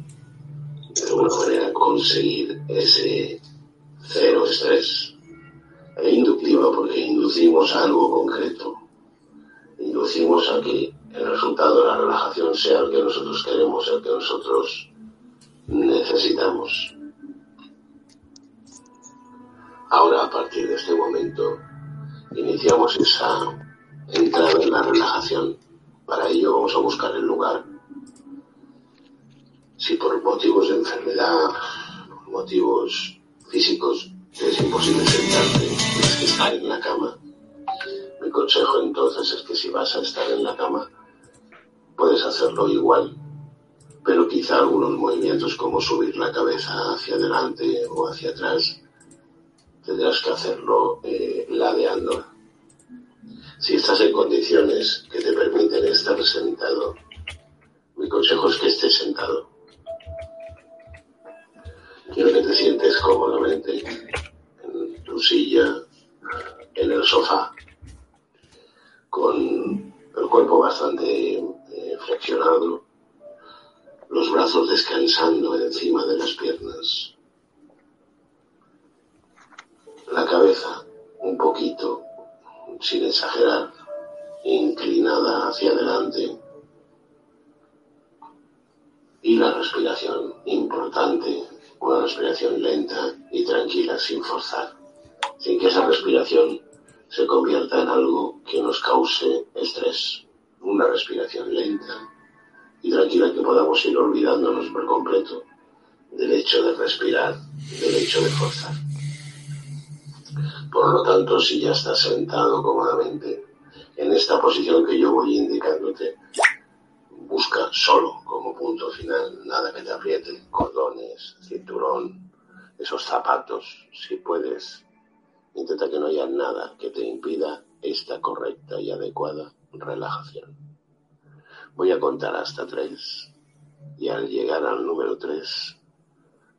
de alguna manera conseguir ese cero estrés. E inductiva porque inducimos a algo concreto. Inducimos a que el resultado de la relajación sea el que nosotros queremos, el que nosotros necesitamos. Ahora, a partir de este momento, iniciamos esa entrada en la relajación. Para ello vamos a buscar el lugar. Si por motivos de enfermedad, motivos físicos, es imposible sentarte, tienes que estar en la cama. Mi consejo entonces es que si vas a estar en la cama, puedes hacerlo igual, pero quizá algunos movimientos como subir la cabeza hacia adelante o hacia atrás, tendrás que hacerlo eh, ladeando. Si estás en condiciones que te permiten estar sentado, mi consejo es que estés sentado. Que te sientes cómodamente en tu silla, en el sofá, con el cuerpo bastante eh, flexionado, los brazos descansando encima de las piernas, la cabeza un poquito, sin exagerar, inclinada hacia adelante y la respiración importante, una respiración lenta y tranquila sin forzar, sin que esa respiración se convierta en algo que nos cause estrés. Una respiración lenta y tranquila que podamos ir olvidándonos por completo del hecho de respirar, del hecho de forzar. Por lo tanto, si ya estás sentado cómodamente en esta posición que yo voy indicándote, busca solo como punto final, nada que te apriete, cordones, cinturón, esos zapatos, si puedes, Intenta que no haya nada que te impida esta correcta y adecuada relajación. Voy a contar hasta tres y al llegar al número tres,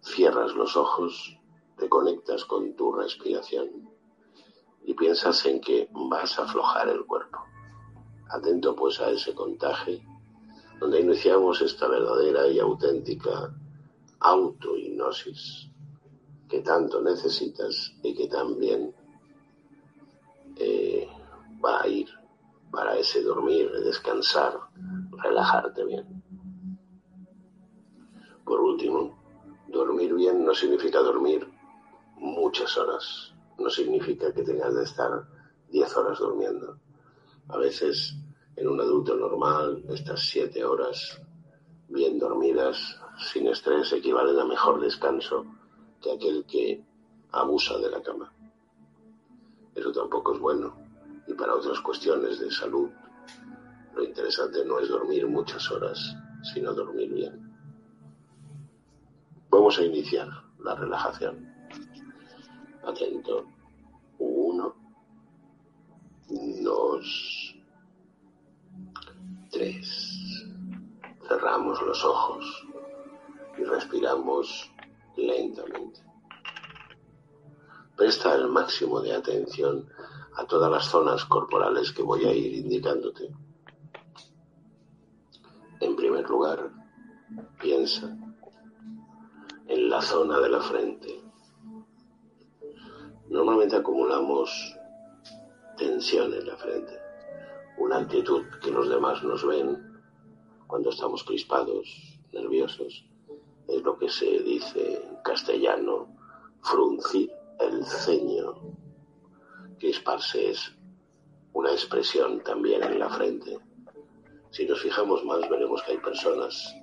cierras los ojos, te conectas con tu respiración y piensas en que vas a aflojar el cuerpo. Atento pues a ese contaje donde iniciamos esta verdadera y auténtica autohipnosis que tanto necesitas y que también eh, va a ir para ese dormir, descansar, relajarte bien. Por último, dormir bien no significa dormir muchas horas, no significa que tengas de estar 10 horas durmiendo. A veces en un adulto normal estas 7 horas bien dormidas, sin estrés, equivalen a mejor descanso que aquel que abusa de la cama. Eso tampoco es bueno. Y para otras cuestiones de salud, lo interesante no es dormir muchas horas, sino dormir bien. Vamos a iniciar la relajación. Atento. Uno, dos, tres. Cerramos los ojos y respiramos lentamente. Presta el máximo de atención a todas las zonas corporales que voy a ir indicándote. En primer lugar, piensa en la zona de la frente. Normalmente acumulamos tensión en la frente, una actitud que los demás nos ven cuando estamos crispados, nerviosos, es lo que se dice en castellano, fruncir el ceño. Crisparse es una expresión también en la frente. Si nos fijamos más, veremos que hay personas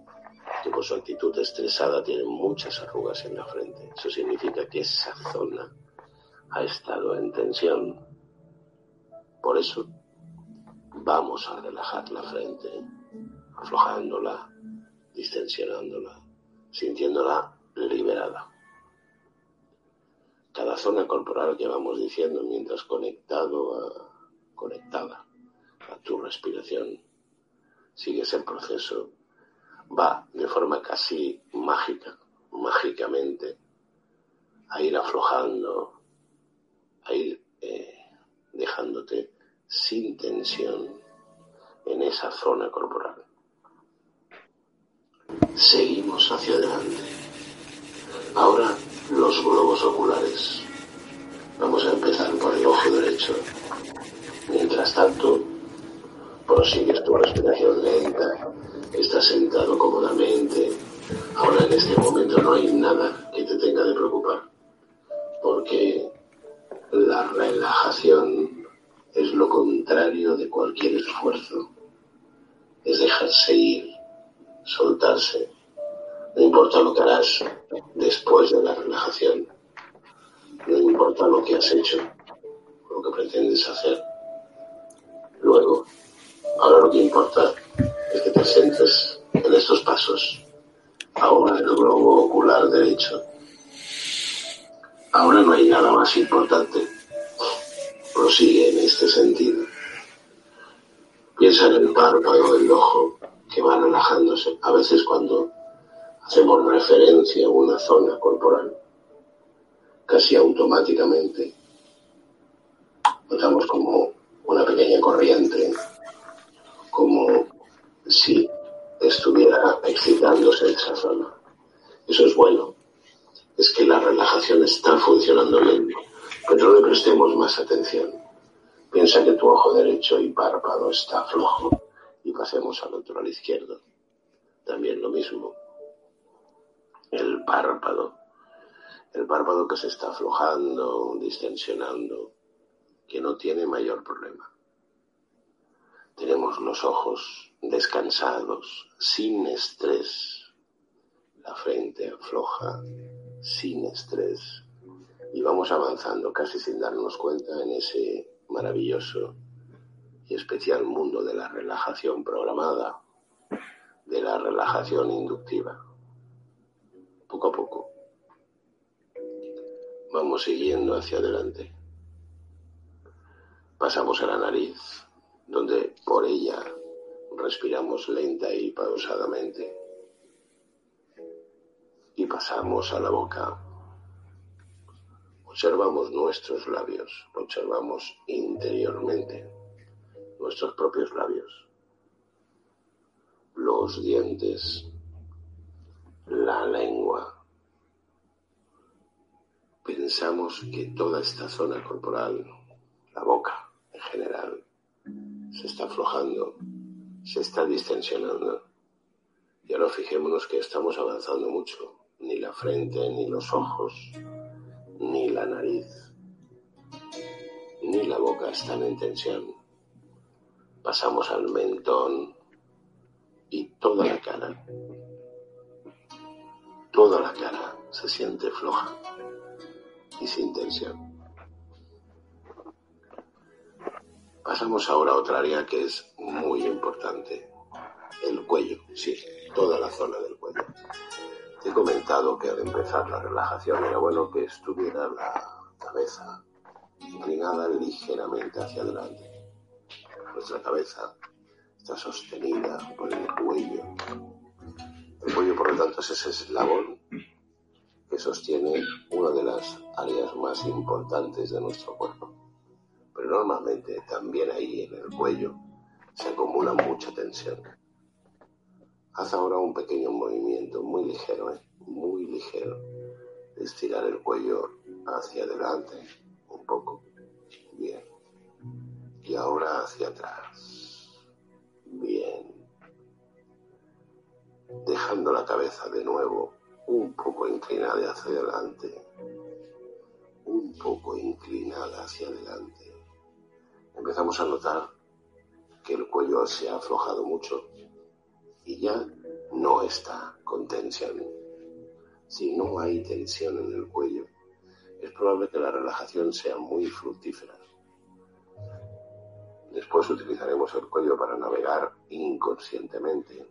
que por su actitud estresada tienen muchas arrugas en la frente. Eso significa que esa zona ha estado en tensión. Por eso vamos a relajar la frente, aflojándola, distensionándola sintiéndola liberada. Cada zona corporal que vamos diciendo mientras conectado a, conectada a tu respiración, sigues el proceso, va de forma casi mágica, mágicamente, a ir aflojando, a ir eh, dejándote sin tensión en esa zona corporal. Seguimos hacia adelante. Ahora los globos oculares. Vamos a empezar por el ojo derecho. Mientras tanto, prosigues tu respiración lenta, estás sentado cómodamente. Ahora en este momento no hay nada que te tenga de preocupar, porque la relajación es lo contrario de cualquier esfuerzo. Es dejarse ir, soltarse. No importa lo que harás después de la relajación. No importa lo que has hecho, lo que pretendes hacer. Luego, ahora lo que importa es que te sientes en estos pasos. Ahora el globo ocular derecho. Ahora no hay nada más importante. Prosigue en este sentido. Piensa en el párpado del ojo que va relajándose. A veces cuando hacemos referencia a una zona corporal, casi automáticamente notamos como una pequeña corriente, como si estuviera excitándose esa zona. Eso es bueno. Es que la relajación está funcionando bien, pero no le prestemos más atención. Piensa que tu ojo derecho y párpado está flojo y pasemos al otro, al izquierdo. También lo mismo. El párpado. El párpado que se está aflojando, distensionando, que no tiene mayor problema. Tenemos los ojos descansados, sin estrés. La frente afloja, sin estrés. Y vamos avanzando casi sin darnos cuenta en ese maravilloso y especial mundo de la relajación programada, de la relajación inductiva. Poco a poco vamos siguiendo hacia adelante. Pasamos a la nariz, donde por ella respiramos lenta y pausadamente. Y pasamos a la boca. Observamos nuestros labios, observamos interiormente nuestros propios labios, los dientes, la lengua. Pensamos que toda esta zona corporal, la boca en general, se está aflojando, se está distensionando. Y ahora fijémonos que estamos avanzando mucho. Ni la frente, ni los ojos, ni la nariz, ni la boca están en tensión pasamos al mentón y toda la cara. Toda la cara se siente floja y sin tensión. Pasamos ahora a otra área que es muy importante, el cuello, sí, toda la zona del cuello. He comentado que al empezar la relajación era bueno que estuviera la cabeza inclinada ligeramente hacia adelante nuestra cabeza está sostenida por el cuello. El cuello, por lo tanto, es ese eslabón que sostiene una de las áreas más importantes de nuestro cuerpo. Pero normalmente también ahí en el cuello se acumula mucha tensión. Haz ahora un pequeño movimiento muy ligero, ¿eh? muy ligero, estirar el cuello hacia adelante un poco. Bien y ahora hacia atrás. Bien. Dejando la cabeza de nuevo un poco inclinada hacia adelante. Un poco inclinada hacia adelante. Empezamos a notar que el cuello se ha aflojado mucho y ya no está con tensión. Si no hay tensión en el cuello, es probable que la relajación sea muy fructífera. Después utilizaremos el cuello para navegar inconscientemente.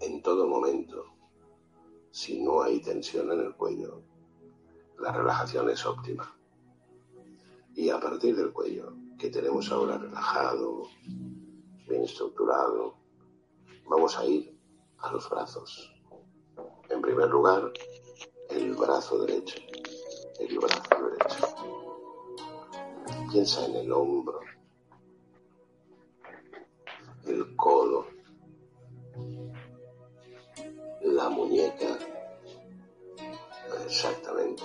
En todo momento, si no hay tensión en el cuello, la relajación es óptima. Y a partir del cuello, que tenemos ahora relajado, bien estructurado, vamos a ir a los brazos. En primer lugar, el brazo derecho. El brazo derecho Piensa en el hombro, el codo, la muñeca, exactamente,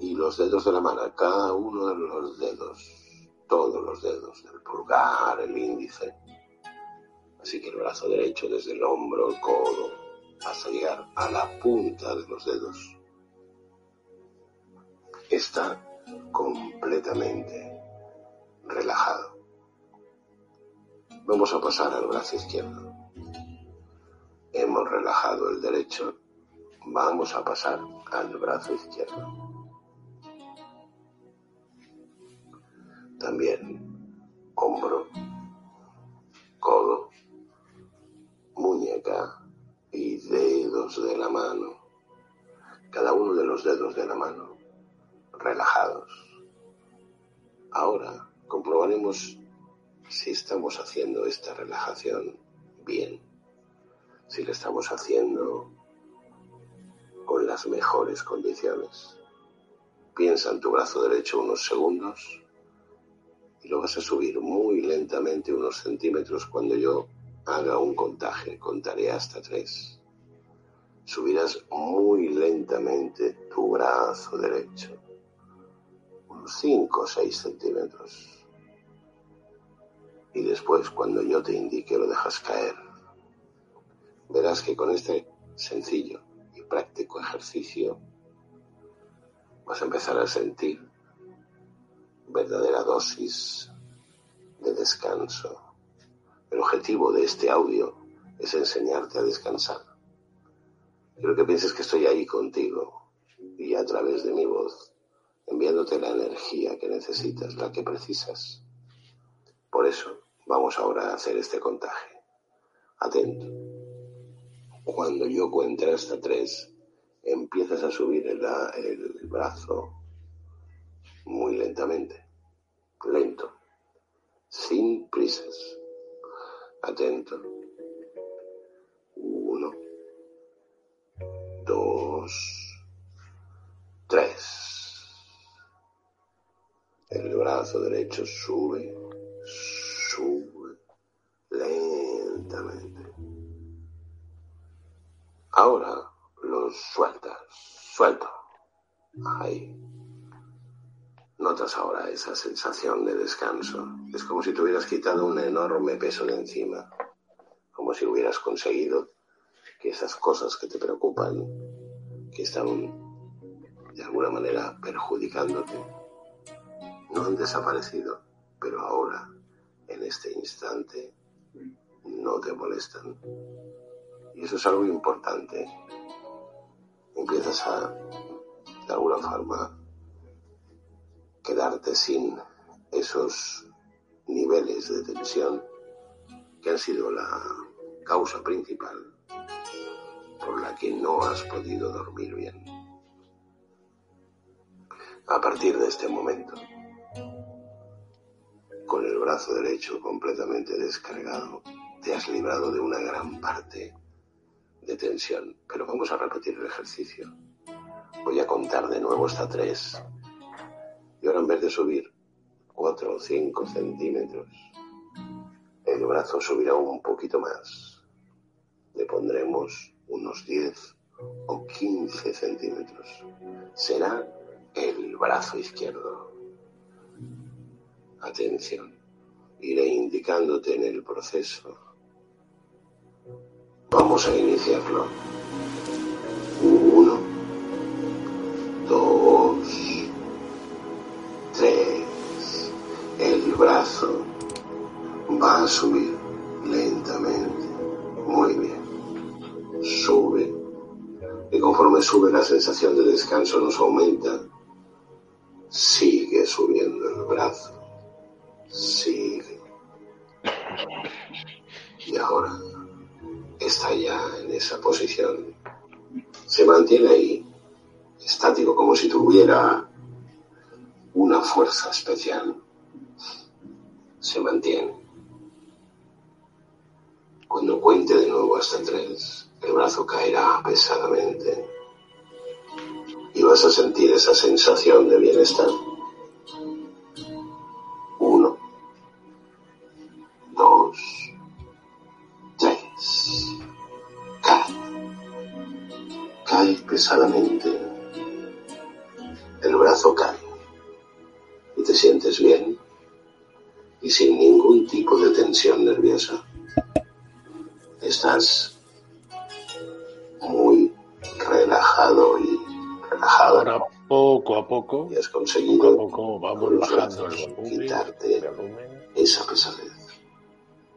y los dedos de la mano, cada uno de los dedos, todos los dedos, el pulgar, el índice. Así que el brazo derecho desde el hombro, el codo, hasta llegar a la punta de los dedos, está completamente relajado. Vamos a pasar al brazo izquierdo. Hemos relajado el derecho, vamos a pasar al brazo izquierdo. También hombro, codo, muñeca y dedos de la mano. Cada uno de los dedos de la mano relajados. Ahora comprobaremos si estamos haciendo esta relajación bien, si la estamos haciendo con las mejores condiciones. Piensa en tu brazo derecho unos segundos y lo vas a subir muy lentamente unos centímetros cuando yo haga un contaje, contaré hasta tres. Subirás muy lentamente tu brazo derecho 5 o 6 centímetros. Y después, cuando yo te indique, lo dejas caer. Verás que con este sencillo y práctico ejercicio vas a empezar a sentir verdadera dosis de descanso. El objetivo de este audio es enseñarte a descansar. Quiero que pienses que estoy ahí contigo y a través de mi voz enviándote la energía que necesitas, la que precisas. Por eso vamos ahora a hacer este contaje. Atento. Cuando yo cuente hasta tres, empiezas a subir el, el brazo muy lentamente, lento, sin prisas. Atento. Uno, dos, tres. El brazo derecho sube, sube lentamente. Ahora lo sueltas, suelto. Ahí. Notas ahora esa sensación de descanso. Es como si te hubieras quitado un enorme peso de encima. Como si hubieras conseguido que esas cosas que te preocupan, que están de alguna manera perjudicándote, no han desaparecido, pero ahora, en este instante, no te molestan. Y eso es algo importante. Empiezas a, de alguna forma, quedarte sin esos niveles de tensión que han sido la causa principal por la que no has podido dormir bien. A partir de este momento, con el brazo derecho completamente descargado, te has librado de una gran parte de tensión. Pero vamos a repetir el ejercicio. Voy a contar de nuevo hasta tres. Y ahora en vez de subir cuatro o cinco centímetros, el brazo subirá un poquito más. Le pondremos unos 10 o 15 centímetros. Será el brazo izquierdo. Atención, iré indicándote en el proceso. Vamos a iniciarlo. Uno, dos, brazo va a subir lentamente. Muy bien. Sube. Y conforme sube la sensación de descanso nos aumenta. Sigue subiendo el brazo sigue. Y ahora está ya en esa posición. Se mantiene ahí, estático, como si tuviera una fuerza especial se mantiene. Cuando cuente de nuevo hasta tres, el brazo caerá pesadamente y vas a sentir esa sensación de bienestar. Uno, dos, tres. Cae. Cae pesadamente. El brazo cae y te sientes bien y sin ningún tipo de tensión nerviosa. Estás muy relajado y relajado. Ahora poco a poco, y has conseguido poco a poco vamos bajando el volumen, quitarte el volumen, esa pesadez.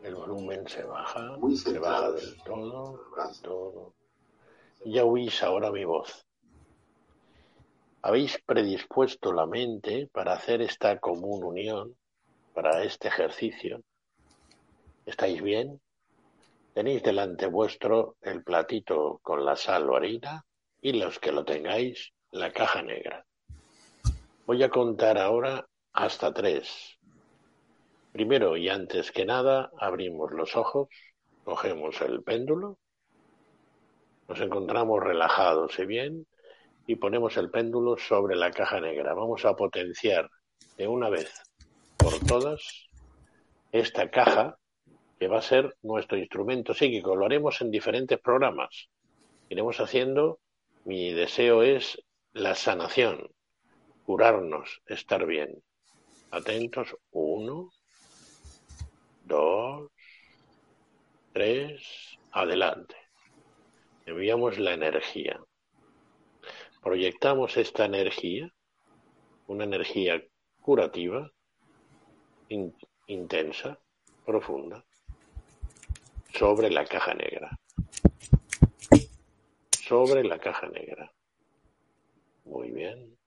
el volumen se baja, Muy se baja del todo, del todo. Ya oís ahora mi voz. Habéis predispuesto la mente para hacer esta común unión, para este ejercicio. ¿Estáis bien? Tenéis delante vuestro el platito con la sal o harina y los que lo tengáis, la caja negra. Voy a contar ahora hasta tres. Primero y antes que nada, abrimos los ojos, cogemos el péndulo, nos encontramos relajados y bien y ponemos el péndulo sobre la caja negra. Vamos a potenciar de una vez todas esta caja que va a ser nuestro instrumento psíquico. Lo haremos en diferentes programas. Iremos haciendo, mi deseo es la sanación, curarnos, estar bien. Atentos, uno, dos, tres, adelante. Enviamos la energía. Proyectamos esta energía, una energía curativa, in- intensa, profunda, sobre la caja negra. Sobre la caja negra. Muy bien.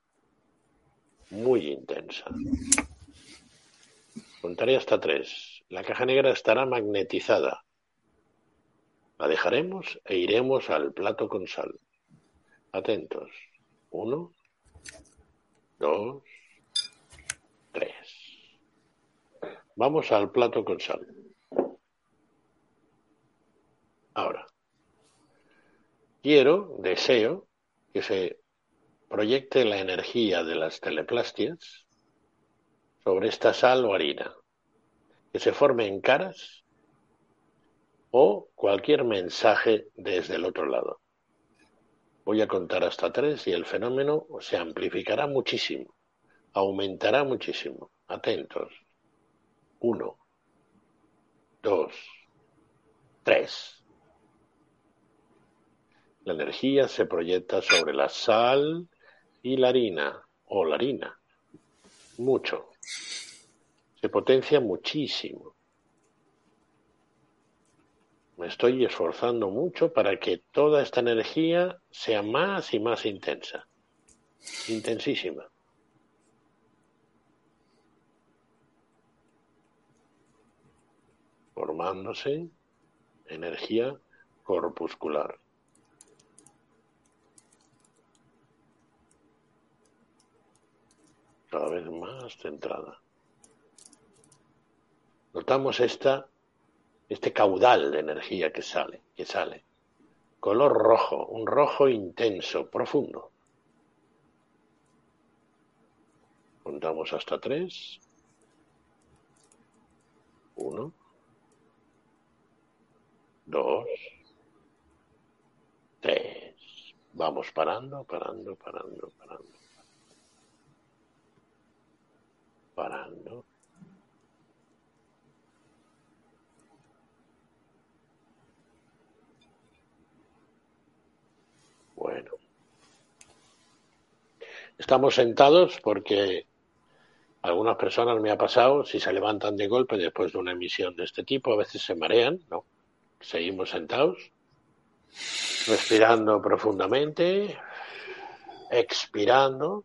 Muy intensa. Contaré hasta tres. La caja negra estará magnetizada. La dejaremos e iremos al plato con sal. Atentos. Uno, dos, tres. Vamos al plato con sal. Ahora, quiero, deseo, que se proyecte la energía de las teleplastias sobre esta sal o harina, que se formen caras o cualquier mensaje desde el otro lado. Voy a contar hasta tres y el fenómeno se amplificará muchísimo, aumentará muchísimo. Atentos. Uno, dos, tres. La energía se proyecta sobre la sal y la harina, o la harina. Mucho. Se potencia muchísimo. Me estoy esforzando mucho para que toda esta energía sea más y más intensa. Intensísima. Formándose energía corpuscular. Cada vez más centrada. Notamos esta este caudal de energía que sale, que sale. Color rojo, un rojo intenso, profundo. Contamos hasta tres. Uno. Dos. Tres. Vamos parando, parando, parando, parando. Parando. Bueno. Estamos sentados porque algunas personas me ha pasado, si se levantan de golpe después de una emisión de este tipo, a veces se marean, ¿no? Seguimos sentados, respirando profundamente, expirando,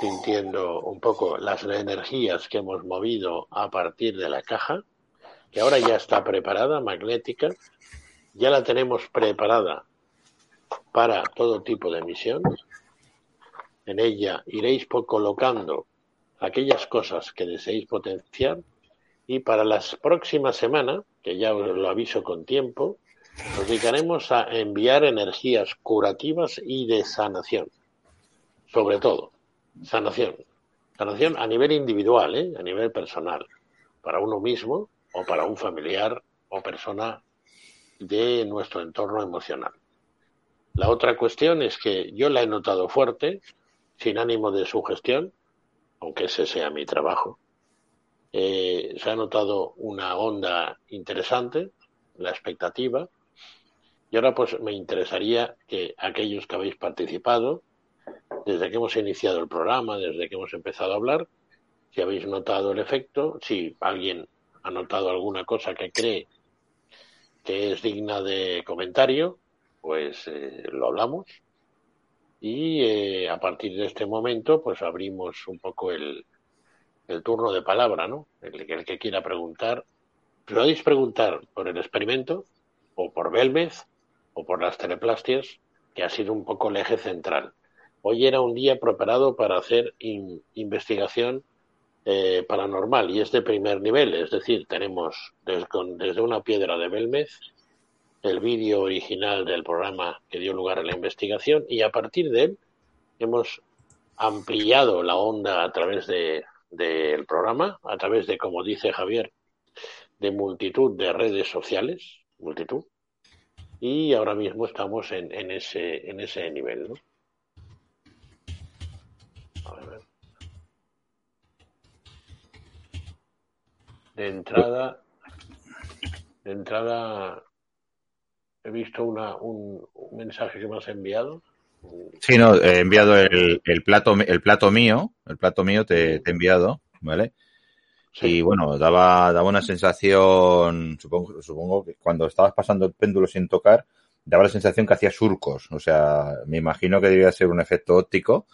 sintiendo un poco las energías que hemos movido a partir de la caja, que ahora ya está preparada, magnética, ya la tenemos preparada para todo tipo de emisión. En ella iréis colocando aquellas cosas que deseéis potenciar y para las próximas semanas, que ya os lo aviso con tiempo, nos dedicaremos a enviar energías curativas y de sanación. Sobre todo, sanación. Sanación a nivel individual, ¿eh? a nivel personal, para uno mismo o para un familiar o persona de nuestro entorno emocional La otra cuestión es que yo la he notado fuerte, sin ánimo de sugestión, aunque ese sea mi trabajo. Eh, se ha notado una onda interesante, la expectativa. Y ahora pues me interesaría que aquellos que habéis participado, desde que hemos iniciado el programa, desde que hemos empezado a hablar, si habéis notado el efecto, si alguien ha notado alguna cosa que cree que es digna de comentario, pues eh, lo hablamos. Y eh, a partir de este momento, pues abrimos un poco el, el turno de palabra, ¿no? El, el que quiera preguntar. Podéis preguntar por el experimento, o por Belmez, o por las teleplastias, que ha sido un poco el eje central. Hoy era un día preparado para hacer investigación eh, paranormal y es de primer nivel, es decir, tenemos desde, desde una piedra de Belmez el vídeo original del programa que dio lugar a la investigación y a partir de él hemos ampliado la onda a través de, del programa, a través de, como dice Javier, de multitud de redes sociales, multitud, y ahora mismo estamos en, en ese, en ese nivel, ¿no? De entrada, de entrada he visto una, un, un mensaje que me has enviado. Sí, no, he enviado el, el plato el plato mío, el plato mío te, te he enviado, ¿vale? Sí. Y bueno, daba, daba una sensación, supongo, supongo que cuando estabas pasando el péndulo sin tocar, daba la sensación que hacía surcos. O sea, me imagino que debía ser un efecto óptico,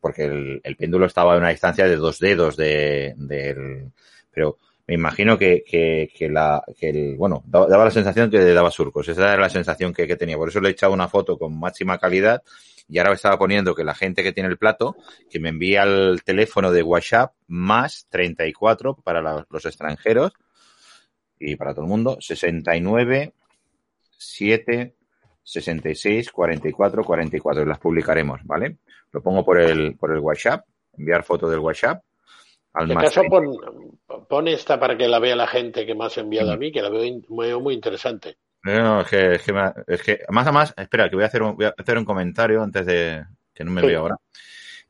porque el, el péndulo estaba a una distancia de dos dedos de, del, pero me imagino que, que, que la, que el, bueno, daba, la sensación que daba surcos. Esa era la sensación que, que, tenía. Por eso le he echado una foto con máxima calidad y ahora me estaba poniendo que la gente que tiene el plato, que me envía el teléfono de WhatsApp más 34 para los extranjeros y para todo el mundo, 69 7 66 44 44 y las publicaremos, ¿vale? Lo pongo por el, por el WhatsApp, enviar foto del WhatsApp al en caso, pon, pon, esta para que la vea la gente que me has enviado a mí, que la veo, veo muy interesante. No, es que, es que, es que, más a más, espera, que voy a hacer un, voy a hacer un comentario antes de que no me sí. veo ahora.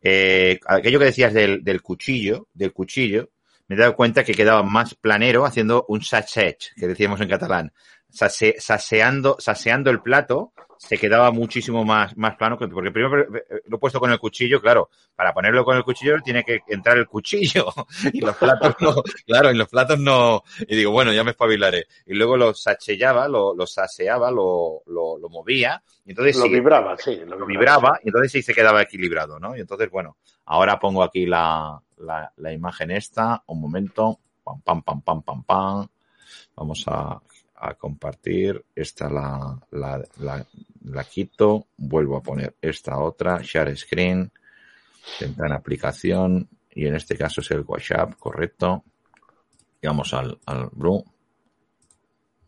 Eh, aquello que decías del, del, cuchillo, del cuchillo, me he dado cuenta que quedaba más planero haciendo un sachet, que decíamos en catalán. Sase, saseando, saseando el plato se quedaba muchísimo más, más plano, porque primero lo he puesto con el cuchillo, claro, para ponerlo con el cuchillo tiene que entrar el cuchillo, y los platos no, claro, en los platos no, y digo, bueno, ya me espabilaré. Y luego lo sachellaba, lo, lo saseaba, lo, lo, lo, movía, y entonces lo sí, vibraba, sí, lo, lo vibraba, y entonces sí se quedaba equilibrado, ¿no? Y entonces, bueno, ahora pongo aquí la, la, la imagen esta, un momento, pam, pam, pam, pam, pam, pam, vamos a a compartir. Esta la, la, la, la, quito. Vuelvo a poner esta otra. Share screen. Ventana aplicación. Y en este caso es el WhatsApp, correcto. Y vamos al, al Brew.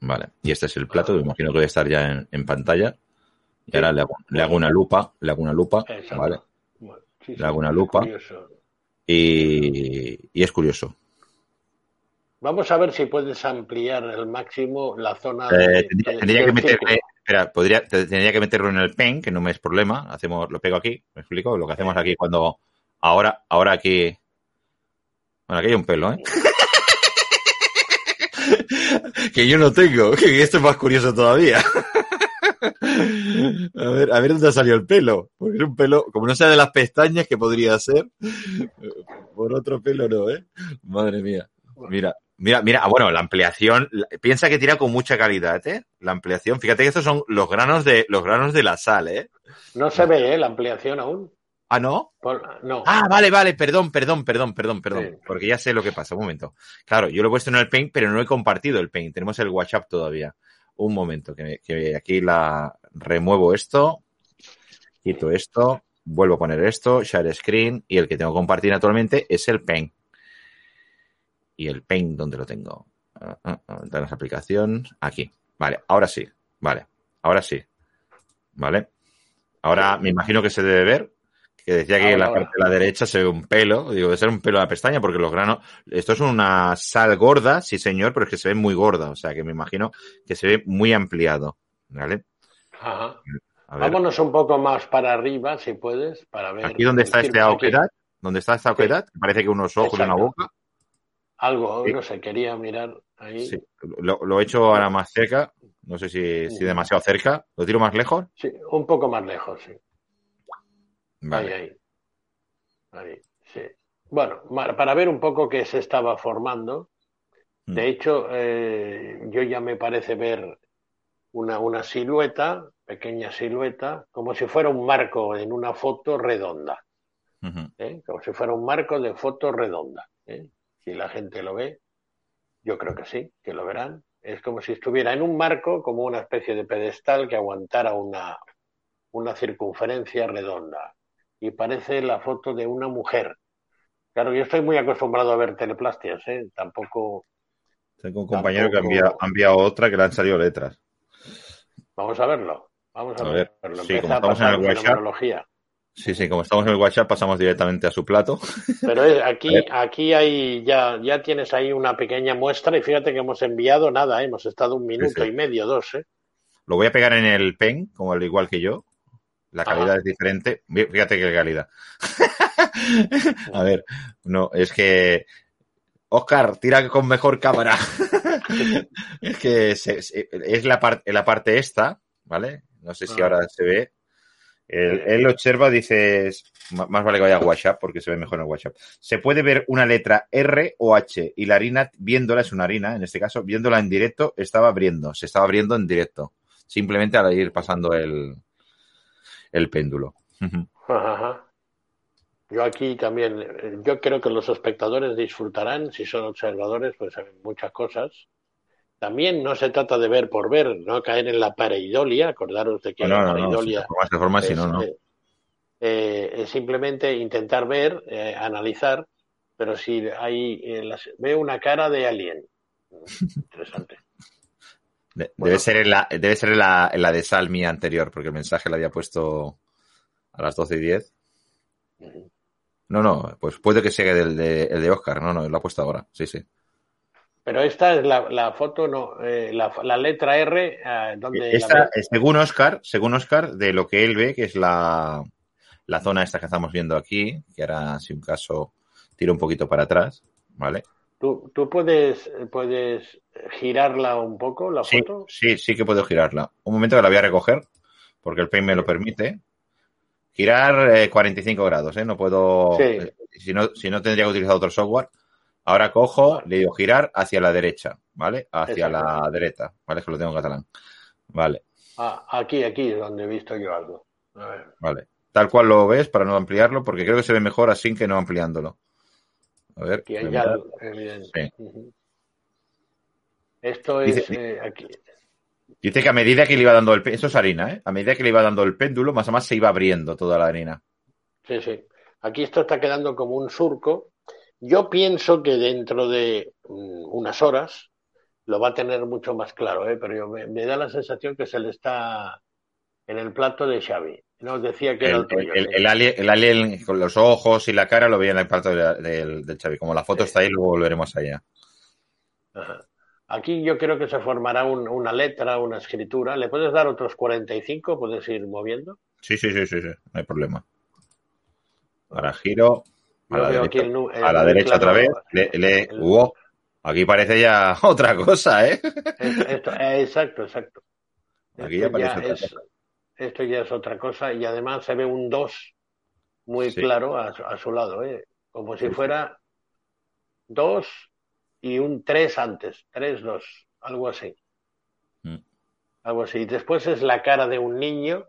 Vale. Y este es el plato. Me imagino que voy a estar ya en, en pantalla. Y ahora le hago, le hago, una lupa. Le hago una lupa. Vale. Le hago una lupa. Y, y es curioso. Vamos a ver si puedes ampliar al máximo la zona. Eh, tendría, tendría que meterle, espera, podría, tendría que meterlo en el pen, que no me es problema. Hacemos, lo pego aquí, me explico, lo que hacemos aquí cuando ahora, ahora aquí. Bueno, aquí hay un pelo, ¿eh? que yo no tengo, que esto es más curioso todavía. a ver, a ver dónde ha salido el pelo. Porque es un pelo, como no sea de las pestañas, que podría ser. Por otro pelo no, ¿eh? Madre mía. Mira, Mira, mira, ah, bueno, la ampliación, piensa que tira con mucha calidad, ¿eh? La ampliación, fíjate que estos son los granos de, los granos de la sal, ¿eh? No se ve, ¿eh? La ampliación aún. Ah, ¿no? Por, no. Ah, vale, vale, perdón, perdón, perdón, perdón, perdón. Sí. Porque ya sé lo que pasa. Un momento. Claro, yo lo he puesto en el Paint, pero no he compartido el Paint. Tenemos el WhatsApp todavía. Un momento, que, que aquí la remuevo esto, quito esto, vuelvo a poner esto, share screen, y el que tengo que compartir actualmente es el Paint y el Paint, donde lo tengo? Uh, uh, uh, las aplicaciones, aquí. Vale, ahora sí. Vale, ahora sí. Vale. Ahora me imagino que se debe ver que decía que en la parte de la derecha se ve un pelo, digo, debe ser un pelo de la pestaña porque los granos, esto es una sal gorda, sí señor, pero es que se ve muy gorda, o sea que me imagino que se ve muy ampliado, ¿vale? Ajá. Vámonos un poco más para arriba, si puedes, para ver. Aquí donde está este Aokedat, donde está esta Aokedat, parece que unos ojos y una boca. Algo, no sé, quería mirar ahí. Sí, lo, he hecho ahora más cerca, no sé si, si, demasiado cerca. ¿Lo tiro más lejos? Sí, un poco más lejos, sí. Ahí, ahí. Ahí, sí. Bueno, para ver un poco qué se estaba formando. De mm. hecho, eh, yo ya me parece ver una, una silueta, pequeña silueta, como si fuera un marco en una foto redonda. ¿eh? Como si fuera un marco de foto redonda. ¿eh? Si la gente lo ve, yo creo que sí, que lo verán. Es como si estuviera en un marco, como una especie de pedestal que aguantara una, una circunferencia redonda. Y parece la foto de una mujer. Claro, yo estoy muy acostumbrado a ver teleplastias, ¿eh? Tampoco. Tengo un compañero que ha enviado, otra que le han salido letras. Vamos a verlo. Vamos a, verlo. Sí, como estamos en el WhatsApp. Sí, sí, como estamos en el WhatsApp, pasamos directamente a su plato. Pero aquí, aquí hay ya, ya tienes ahí una pequeña muestra y fíjate que hemos enviado nada, ¿eh? hemos estado un minuto y medio, dos, ¿eh? Lo voy a pegar en el pen, como al igual que yo. La calidad es diferente. Fíjate qué calidad. a ver, no, es que Oscar, tira con mejor cámara. es que es la, parte la parte esta, ¿vale? No sé si ah. ahora se ve. Él, observa, dice, más vale que vaya a WhatsApp porque se ve mejor en WhatsApp. Se puede ver una letra R o H y la harina, viéndola, es una harina, en este caso, viéndola en directo, estaba abriendo, se estaba abriendo en directo. Simplemente al ir pasando el, el péndulo. Yo aquí también, yo creo que los espectadores disfrutarán, si son observadores, pues saben muchas cosas. También no se trata de ver por ver, no caer en la pareidolia, acordaros de que la pareidolia es, simplemente intentar ver, eh, analizar, pero si hay, eh, veo una cara de alien. Interesante. debe, ser la, debe ser la, la de Salmi anterior, porque el mensaje lo había puesto a las 12 y 10. No, no, pues puede que sea el de, el de Oscar, no, no, lo ha puesto ahora, sí, sí. Pero esta es la, foto, no, eh, la, letra R, eh, donde... Esta, según Oscar, según Oscar, de lo que él ve, que es la, la zona esta que estamos viendo aquí, que ahora, si un caso, tiro un poquito para atrás, ¿vale? ¿Tú, tú puedes, puedes girarla un poco, la foto? Sí, sí que puedo girarla. Un momento que la voy a recoger, porque el Paint me lo permite. Girar 45 eh, grados, ¿eh? No puedo... si, no, si no tendría que utilizar otro software. Ahora cojo, le digo girar hacia la derecha, ¿vale? Hacia la derecha, ¿vale? Es que lo tengo en catalán. Vale. Ah, aquí, aquí es donde he visto yo algo. Vale. Tal cual lo ves para no ampliarlo, porque creo que se ve mejor así que no ampliándolo. A ver. Aquí hay algo, evidente. Esto es dice, eh, aquí. Dice que a medida que le iba dando el eso es harina, ¿eh? A medida que le iba dando el péndulo, más o más se iba abriendo toda la harina. Sí, sí. Aquí esto está quedando como un surco yo pienso que dentro de mm, unas horas lo va a tener mucho más claro, ¿eh? pero me, da la sensación que se le está en el plato de Xavi. Nos decía que el, el, alien, con los ojos y la cara lo veía en el plato del de, Xavi. Como la foto está ahí, luego volveremos allá. Aquí yo creo que se formará una letra, una escritura. ¿Le puedes dar otros 45? ¿Puedes ir moviendo? Sí, sí, sí, sí, sí. no hay problema. Ahora giro. A la, derecha, otra vez. Le, aquí parece ya otra cosa, ¿eh? eh exacto, exacto. Aquí esto ya, ya es, Esto ya es otra cosa y además se ve un 2 muy claro a, su lado, ¿eh? Como si fuera 2 y un 3 antes. 3, 2, algo así. Mm. Algo así. Después es la cara de un niño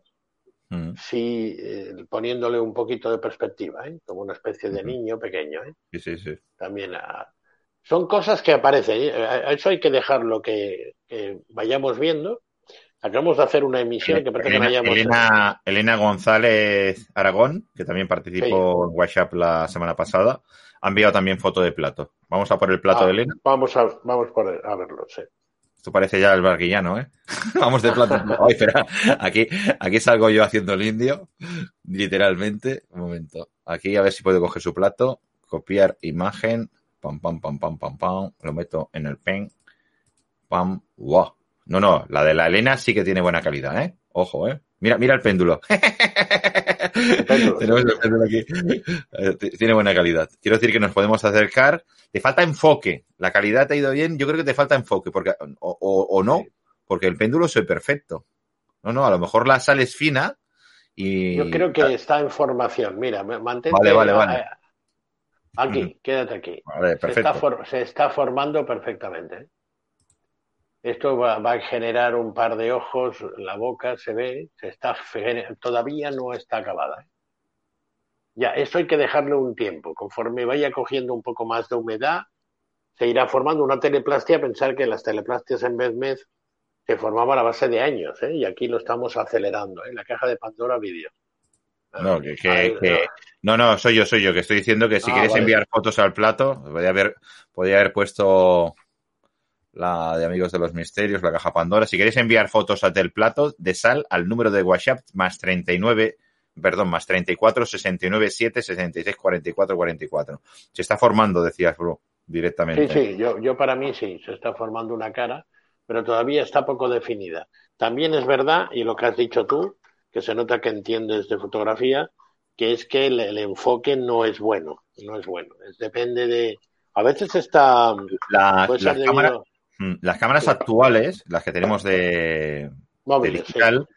Mm. sí, eh, poniéndole un poquito de perspectiva, ¿eh? como una especie de niño pequeño. ¿eh? Sí, sí, sí. También son cosas que aparecen. Eso hay que dejarlo que, vayamos viendo. Acabamos de hacer una emisión que parece Elena, que vayamos. Elena, Elena, González Aragón, que también participó en WhatsApp la semana pasada, ha enviado también foto de plato. Vamos a por el plato ah, de Elena. Vamos a, vamos por, a verlo, sí. Esto parece ya el barguillano, ¿eh? Vamos de plato. Ay, espera, aquí, aquí salgo yo haciendo el indio, literalmente. Un momento. Aquí a ver si puedo coger su plato, copiar imagen, pam, pam, pam, pam, pam, pam, lo meto en el pen, pam, wow. No, no, la de la Elena sí que tiene buena calidad, ¿eh? Ojo, ¿eh? Mira, mira el péndulo. Tenemos el péndulo aquí. Tiene buena calidad. Quiero decir que nos podemos acercar. Te falta enfoque. La calidad te ha ido bien. Yo creo que te falta enfoque, porque o, no, porque el péndulo es perfecto. No, no, a lo mejor la sal es fina y. Yo creo que está en formación. Mira, mantente. Vale, vale, vale. Aquí, quédate aquí. se, está se, está formando perfectamente. Esto va, a generar un par de ojos, la boca se ve, se está todavía no está acabada. ¿eh? Ya, eso hay que dejarle un tiempo. Conforme vaya cogiendo un poco más de humedad, se irá formando una teleplastia. Pensar que las teleplastias en vez mes se formaban a base de años, ¿eh? y aquí lo estamos acelerando. ¿eh? La caja de Pandora vídeo. No, que, no, no, soy yo, soy yo, que estoy diciendo que si ah, quieres enviar fotos al plato, podría haber, podría haber puesto la de Amigos de los Misterios, la caja Pandora. Si queréis enviar fotos a del plato de sal al número de WhatsApp más 39, perdón, más 34 69 7 66 44 44. Se está formando, decías, bro, directamente. Sí, sí, yo, yo para mí sí, se está formando una cara, pero todavía está poco definida. También es verdad, y lo que has dicho tú, que se nota que entiendes de fotografía, que es que el, enfoque no es bueno, no es bueno. depende de... A veces está... La, cámara, Mm, las cámaras actuales, las que tenemos de, digital,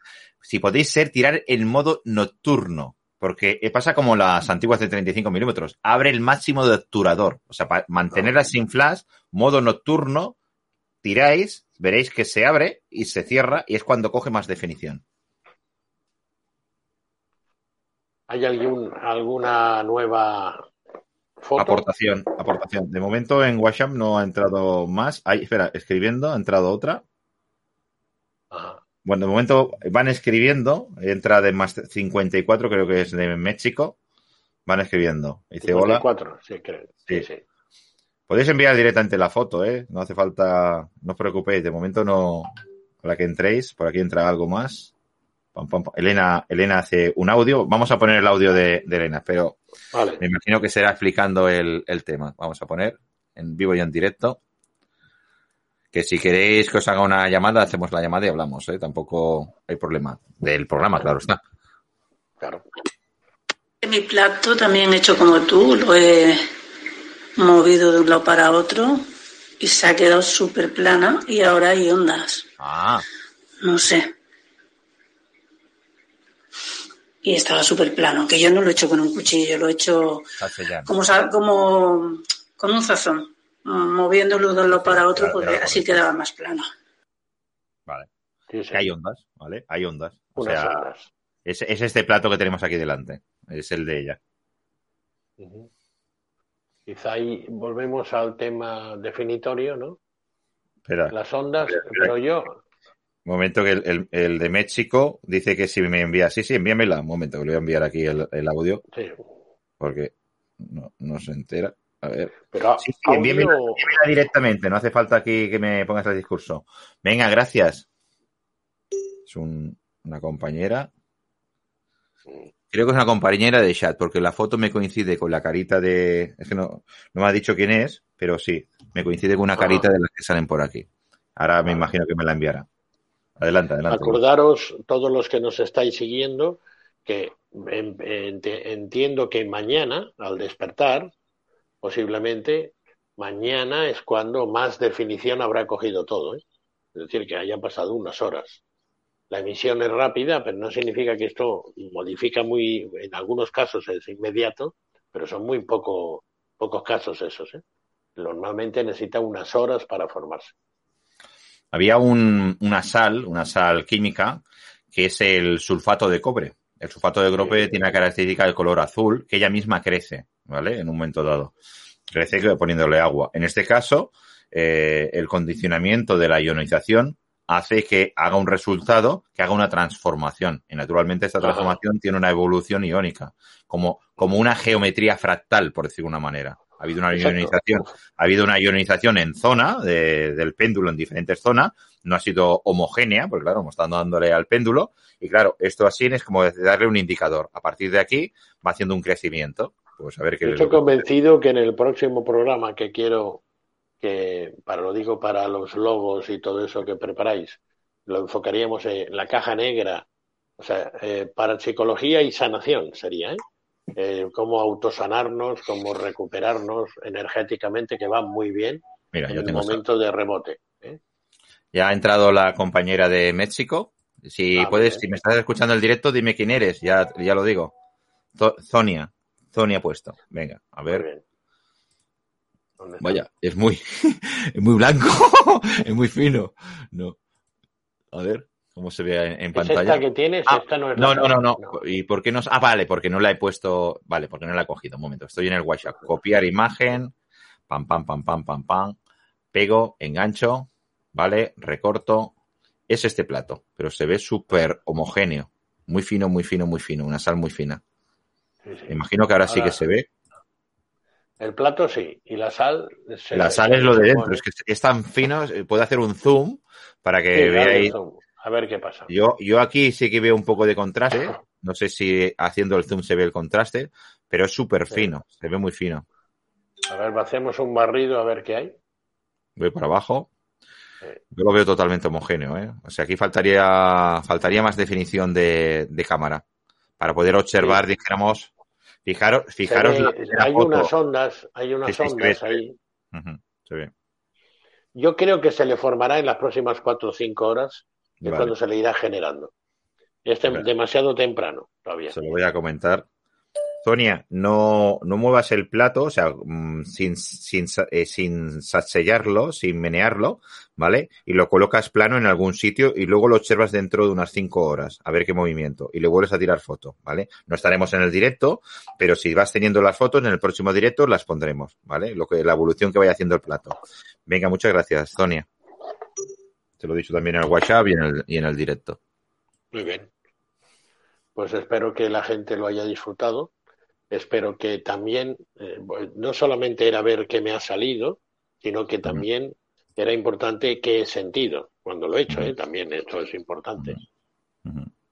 si podéis ser, tirar en modo nocturno. Porque pasa como las antiguas de 35 milímetros. Abre el máximo de obturador. O sea, para mantenerlas sin flash, modo nocturno, tiráis, veréis que se abre y se cierra y es cuando coge más definición. ¿Hay algún, alguna nueva Aportación, aportación. De momento en WhatsApp no ha entrado más. Ahí, espera, escribiendo, ha entrado otra. Bueno, de momento van escribiendo, entra de más 54, creo que es de México. Van escribiendo. Dice 54, hola. sí, creo. Sí. sí. Podéis enviar directamente la foto, ¿eh? No hace falta, no os preocupéis, de momento no, para que entréis, por aquí entra algo más. Elena, Elena hace un audio. Vamos a poner el audio de, Elena, pero me imagino que será explicando el, tema. Vamos a poner en vivo y en directo. Que si queréis que os haga una llamada, hacemos la llamada y hablamos. ¿eh? Tampoco hay problema. Del programa, claro está. Claro. Mi plato también hecho como tú, lo he movido de un lado para otro y se ha quedado súper plana y ahora hay ondas. Ah. No sé y estaba súper plano, que yo no lo he hecho con un cuchillo, lo he hecho como, como con un sazón, moviéndolo de uno para otro, porque así quedaba más plano. Vale. Hay ondas, ¿vale? Hay ondas. O sea, es, este plato que tenemos aquí delante. Es el de ella. Quizá ahí volvemos al tema definitorio, ¿no? Las ondas, pero yo, momento que el, de México dice que si me envía, sí, sí, envíamela. Un momento, que le voy a enviar aquí el, audio. Sí. Porque no, se entera. A ver. Pero sí, envíamela, directamente, no hace falta aquí que me pongas el discurso. Venga, gracias. Es una compañera. Creo que es una compañera de chat, porque la foto me coincide con la carita de. Es que no, no me ha dicho quién es, pero sí, me coincide con una carita de las que salen por aquí. Ahora me imagino que me la enviará. Adelante, adelante. Acordaros, todos los que nos estáis siguiendo, que entiendo que mañana, al despertar, posiblemente mañana es cuando más definición habrá cogido todo. ¿eh? Es decir, que hayan pasado unas horas. La emisión es rápida, pero no significa que esto modifica muy, en algunos casos es inmediato, pero son muy poco, pocos casos esos. ¿eh? Normalmente necesita unas horas para formarse. Había una sal, una sal química, que es el sulfato de cobre. El sulfato de cobre tiene la característica del color azul, que ella misma crece, ¿vale? En un momento dado. Crece poniéndole agua. En este caso, eh, el condicionamiento de la ionización hace que haga un resultado, que haga una transformación. Y naturalmente esta transformación tiene una evolución iónica, como, como una geometría fractal, por decirlo de una manera. Ha habido una ionización, ha habido una ionización en zona del péndulo en diferentes zonas, no ha sido homogénea, porque claro, hemos estado dándole al péndulo, y claro, esto así es como darle un indicador. A partir de aquí va haciendo un crecimiento. Pues a ver qué Estoy convencido que en el próximo programa que quiero que, para lo digo para los logos y todo eso que preparáis, lo enfocaríamos en la caja negra O sea, eh, para psicología y sanación sería, ¿eh? ¿Eh? cómo autosanarnos, cómo recuperarnos energéticamente, que va muy bien Mira, en yo el tengo momento de rebote. ¿eh? Ya ha entrado la compañera de México. Si Ah, puedes, si me estás escuchando el directo, dime quién eres. Ya, ya lo digo. Zo- Zonia. Zonia puesto. Venga, a ver. Vaya, es muy, es muy blanco. es muy fino. No. A ver cómo se ve en, en ¿Es pantalla. esta que tienes? Ah, esta no es No, la- no, no, no. ¿Y por qué no? Ah, vale, porque no la he puesto. Vale, porque no la he cogido. Un momento. Estoy en el WhatsApp. Copiar imagen. Pam, pam, pam, pam, pam, pam. Pego, engancho. Vale, recorto. Es este plato, pero se ve súper homogéneo. Muy fino, muy fino, muy fino. Una sal muy fina. Sí, imagino que ahora sí que se ve. El plato sí, y la sal. se- La sal es lo de dentro. Es que es tan fino. Puedo hacer un zoom para que Sí, veáis. A ver qué pasa. Yo, yo aquí sí que veo un poco de contraste. No sé si haciendo el zoom se ve el contraste, pero es súper Sí. fino. Se ve muy fino. A ver, hacemos un barrido a ver qué hay. Voy por abajo. Sí. Yo lo veo totalmente homogéneo, ¿eh? O sea, aquí faltaría, faltaría más definición de, de cámara para poder observar, dijéramos, fijaros, fijaros ve- la hay foto. unas ondas, hay unas Sí, sí, ondas ahí. Se ve. Yo creo que se le formará en las próximas cuatro o cinco horas, es Vale, cuando se le irá generando. Es tem- Vale. demasiado temprano todavía. se lo voy a comentar. Sonia, no, no muevas el plato, o sea, mm, sin, sin, eh, sin sellarlo, sin menearlo, ¿vale? Y lo colocas plano en algún sitio y luego lo observas dentro de unas cinco horas, a ver qué movimiento, y le vuelves a tirar foto, ¿vale? No estaremos en el directo, pero si vas teniendo las fotos, en el próximo directo las pondremos, ¿vale? Lo que, la evolución que vaya haciendo el plato. Venga, muchas gracias, Sonia. Te lo he dicho también en el WhatsApp y en el, y en el directo. Muy bien. Pues espero que la gente lo haya disfrutado. Espero que también, eh, no solamente era ver qué me ha salido, sino que también era importante qué he sentido cuando lo he hecho. ¿eh? También esto es importante.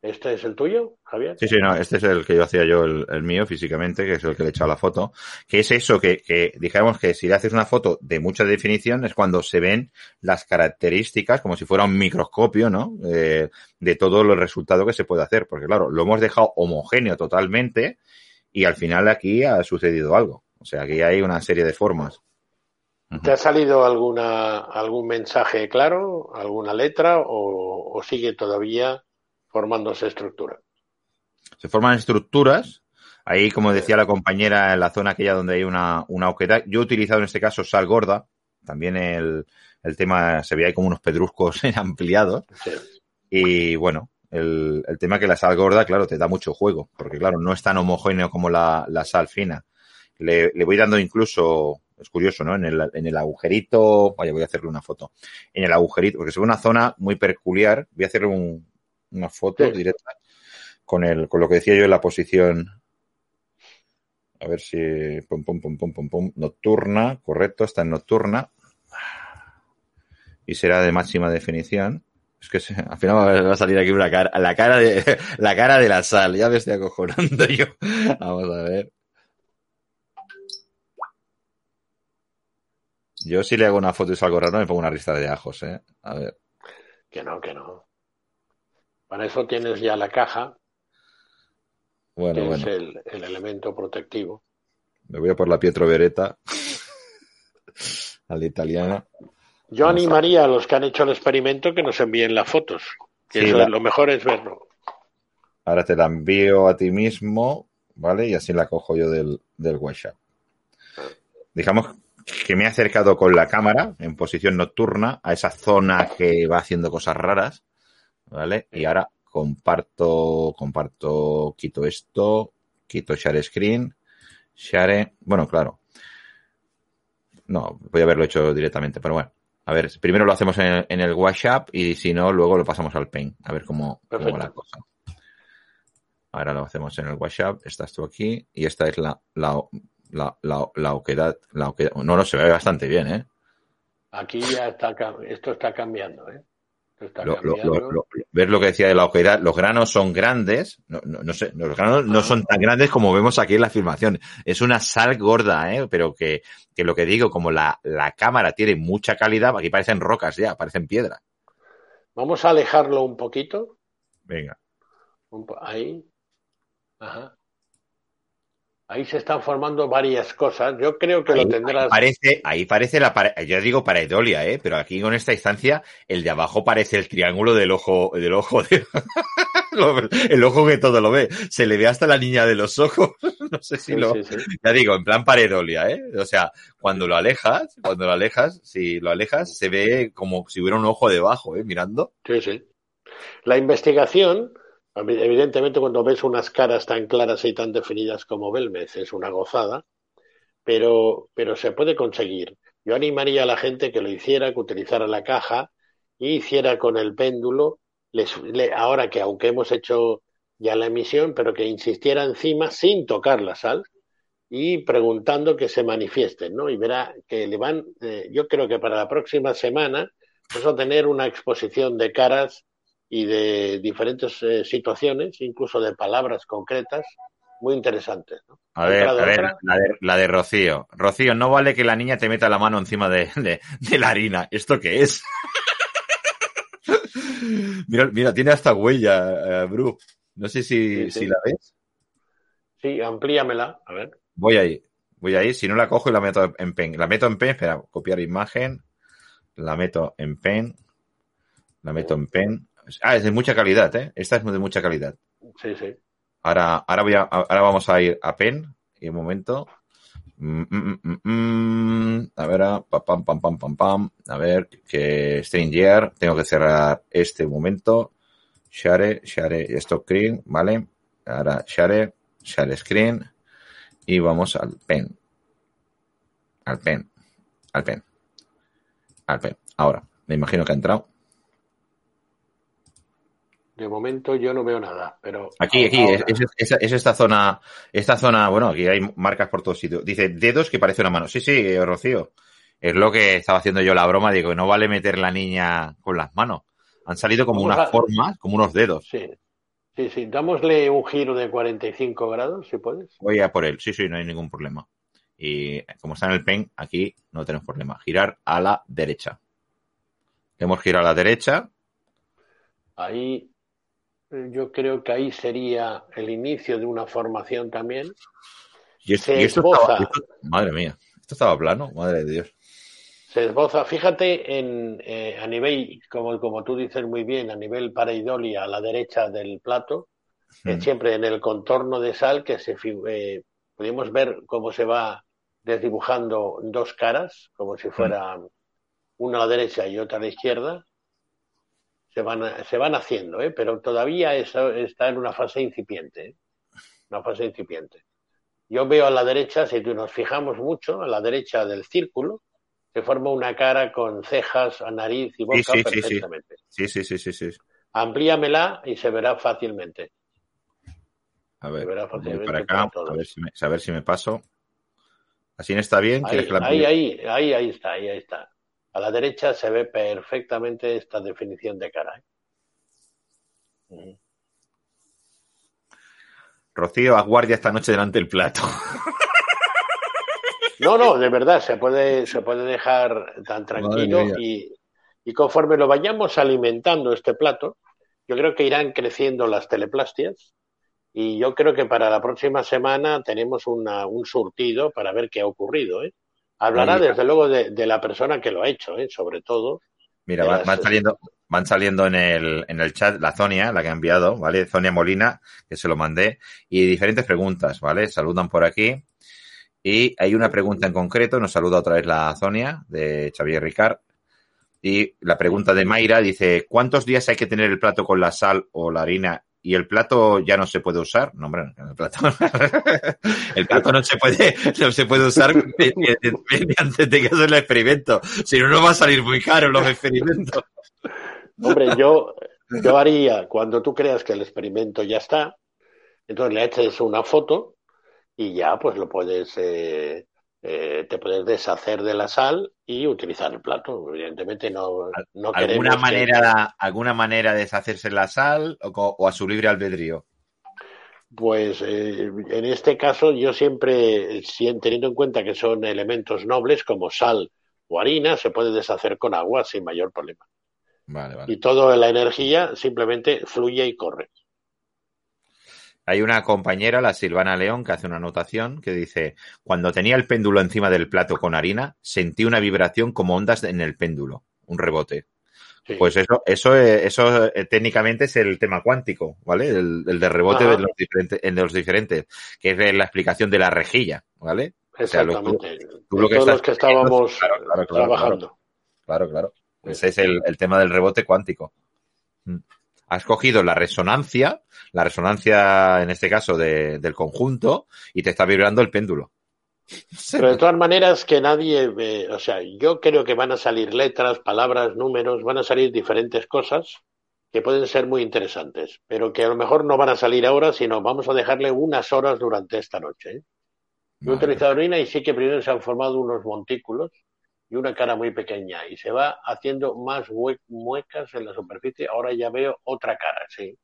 ¿Este es el tuyo, Javier? Sí, sí, no, este es el que yo hacía yo, el, el mío físicamente, que es el que le he echado la foto, que es eso, que, que dijéramos que si le haces una foto de mucha definición es cuando se ven las características, como si fuera un microscopio, ¿no? Eh, de todo el resultado que se puede hacer, porque claro, lo hemos dejado homogéneo totalmente y al final aquí ha sucedido algo. O sea, aquí hay una serie de formas. ¿Te ha salido alguna, algún mensaje claro, alguna letra o, o sigue todavía formándose estructura? Se forman estructuras. Ahí, como decía la compañera, en la zona aquella donde hay una, una oquedad. Yo he utilizado en este caso sal gorda. También el, el tema, se ve ahí como unos pedruscos ampliados. Sí. Y bueno, el, el tema que la sal gorda, claro, te da mucho juego. Porque claro, no es tan homogéneo como la, la sal fina. Le, le voy dando incluso, es curioso, ¿no? En el, en el agujerito, vaya, voy a hacerle una foto. En el agujerito, porque se ve una zona muy peculiar. Voy a hacerle un, una foto Sí. directa con el, con lo que decía yo en la posición. A ver si. Pum, pum, pum, pum, pum, pum. Nocturna, correcto, está en nocturna. Y será de máxima definición. Es que se- al final va a- va a salir aquí una cara, la cara de, la cara de la sal. Ya me estoy acojonando yo. Vamos a ver. Yo si le hago una foto y salgo raro me pongo una lista de ajos, eh. A ver. Que no, que no. Para eso tienes ya la caja, Bueno, que bueno. es el, el elemento protectivo. Me voy a por la Pietro Beretta. a la italiana. Yo Vamos a- animaría a los que han hecho el experimento que nos envíen las fotos. Que Sí, eso la- es- lo mejor es verlo. Ahora te la envío a ti mismo, ¿vale? Y así la cojo yo del, del WhatsApp. Digamos que me he acercado con la cámara en posición nocturna a esa zona que va haciendo cosas raras, ¿vale? Y ahora comparto, comparto, quito esto, quito share screen, share, bueno, claro. No, voy a haberlo hecho directamente, pero bueno. A ver, primero lo hacemos en el, en el WhatsApp y si no, luego lo pasamos al Paint. A ver cómo, cómo va la cosa. Ahora lo hacemos en el WhatsApp. Estás tú aquí y esta es la, la, la, la, la oquedad. La oquedad. No, no, se ve bastante bien, ¿eh? Aquí ya está, esto está cambiando, ¿eh? Lo, lo, cambiando. lo, lo- ¿Ves lo que decía de la oquedad? Los granos son grandes. No, no, no sé, los granos no son tan grandes como vemos aquí en la filmación. Es una sal gorda, ¿eh? Pero que, que lo que digo, como la, la cámara tiene mucha calidad, aquí parecen rocas ya, parecen piedra. Vamos a alejarlo un poquito Venga. Ahí. Ajá. Ahí se están formando varias cosas. Yo creo que lo tendrás. Ahí parece, ahí parece la yo digo pareidolia, ¿eh? Pero aquí con esta instancia, el de abajo parece el triángulo del ojo, del ojo de... el ojo que todo lo ve. Se le ve hasta la niña de los ojos. no sé si lo. Ya digo, en plan pareidolia, ¿eh? O sea, cuando lo alejas, cuando lo alejas, si lo alejas, se ve como si hubiera un ojo debajo, ¿eh? Mirando. Sí, sí. La investigación Evidentemente, cuando ves unas caras tan claras y tan definidas como Belmez, es una gozada, pero, pero se puede conseguir. Yo animaría a la gente que lo hiciera, que utilizara la caja y hiciera con el péndulo, ahora que aunque hemos hecho ya la emisión, pero que insistiera encima sin tocar la sal y preguntando que se manifiesten, ¿no? Y verá que le van, eh, yo creo que para la próxima semana vamos a tener una exposición de caras y de diferentes eh, situaciones, incluso de palabras concretas, muy interesantes. A ver, a ver la, de, Rocío. Rocío, no vale que la niña te meta la mano encima de, la harina. ¿Esto qué es? mira, mira, tiene hasta huella, uh, Bru. No sé si, si la ves. Sí, amplíamela, a ver. Voy ahí, voy ahí. Si no la cojo y la meto en pen. La meto en pen, espera, copiar imagen. La meto en pen. La meto en pen. Ah, es de mucha calidad, ¿eh? Esta es de mucha calidad. Sí, sí. Ahora, ahora, voy a, ahora vamos a ir a Pen y un momento. Mm, mm, mm, a ver, ah, pam, pam, pam, pam, pam. A ver, que Stranger. Tengo que cerrar este momento. Share, share, stop screen, ¿vale? Ahora share, share screen. Y vamos al pen. Al pen. Al pen. Al pen. Ahora, me imagino que ha entrado. De momento yo no veo nada, pero... Aquí, aquí, es, esta zona, esta zona, bueno, aquí hay marcas por todos sitios. Dice dedos que parece una mano. Sí, sí, Rocío. Es lo que estaba haciendo yo la broma, digo, no vale meter la niña con las manos. Han salido como unas formas, como unos dedos. Sí, sí, sí. Dámosle un giro de 45 grados, si puedes. Voy a por él, sí, sí, no hay ningún problema. Y como está en el pen, aquí no tenemos problema. Girar a la derecha. Hemos girado a la derecha. Ahí yo creo que ahí sería el inicio de una formación también. Y, esto, estaba, madre mía, esto estaba plano, madre de Dios. Se esboza, fíjate en eh, a nivel, como, como tú dices muy bien, a nivel pareidolia a la derecha del plato, hmm. siempre en el contorno de sal que se eh, pudimos ver cómo se va desdibujando dos caras, como si fuera una a la derecha y otra a la izquierda, se van, se van haciendo, ¿eh? pero todavía eso está en una fase incipiente. ¿eh? Una fase incipiente. Yo veo a la derecha, si nos fijamos mucho, a la derecha del círculo, se forma una cara con cejas, nariz y boca perfectamente. Sí, sí, sí, sí, sí. Amplíamela y se verá fácilmente. A ver, para acá, a ver, si me, a ver si me paso. ¿Así no está bien? Ahí, ahí, ahí, ahí, ahí está, ahí, ahí está. A la derecha se ve perfectamente esta definición de cara. ¿eh? Rocío, haz guardia esta noche delante del plato. No, no, de verdad, se puede, se puede dejar tan tranquilo y, y, conforme lo vayamos alimentando este plato, yo creo que irán creciendo las teleplastias y yo creo que para la próxima semana tenemos una, un surtido para ver qué ha ocurrido. ¿eh? Hablará desde luego de, la persona que lo ha hecho, ¿eh? sobre todo. Mira, van, saliendo, van saliendo en el, en el chat la Zonia, la que ha enviado, ¿vale? Zonia Molina, que se lo mandé, y diferentes preguntas, ¿vale? Saludan por aquí. Y hay una pregunta en concreto, nos saluda otra vez la Zonia, de Xavier Ricard. Y la pregunta de Mayra dice, ¿cuántos días hay que tener el plato con la sal o la harina y el plato ya no se puede usar. No, el plato, el plato no se puede, no se puede usar mediante de que el experimento. Si no, no va a salir muy caro los experimentos. Hombre, yo, yo haría, cuando tú creas que el experimento ya está, entonces le eches una foto y ya pues lo puedes, eh, eh, te puedes deshacer de la sal y utilizar el plato. Evidentemente no, no ¿Alguna manera, ¿Alguna manera de deshacerse la sal o, a su libre albedrío? Pues eh, en este caso yo siempre, teniendo en cuenta que son elementos nobles como sal o harina, se puede deshacer con agua sin mayor problema. Vale, vale. Y toda la energía simplemente fluye y corre. Hay una compañera, la Silvana León, que hace una anotación que dice, cuando tenía el péndulo encima del plato con harina, sentí una vibración como ondas en el péndulo, un rebote. Pues eso, eso, eso eh, técnicamente es el tema cuántico, ¿vale? El, de rebote de los, diferentes, de los diferentes, que es la explicación de la rejilla, ¿vale? Exactamente. lo que los que estábamos trabajando. Claro, claro. Ese es el, tema del rebote cuántico. Has cogido la resonancia, la resonancia en este caso del conjunto, y te está vibrando el péndulo. Pero de todas maneras que nadie, ve, o sea, yo creo que van a salir letras, palabras, números, van a salir diferentes cosas que pueden ser muy interesantes, pero que a lo mejor no van a salir ahora, sino vamos a dejarle unas horas durante esta noche. ¿eh? Yo he utilizado orina y sí que primero se han formado unos montículos y una cara muy pequeña y se va haciendo más muecas en la superficie. Ahora ya veo otra cara, sí.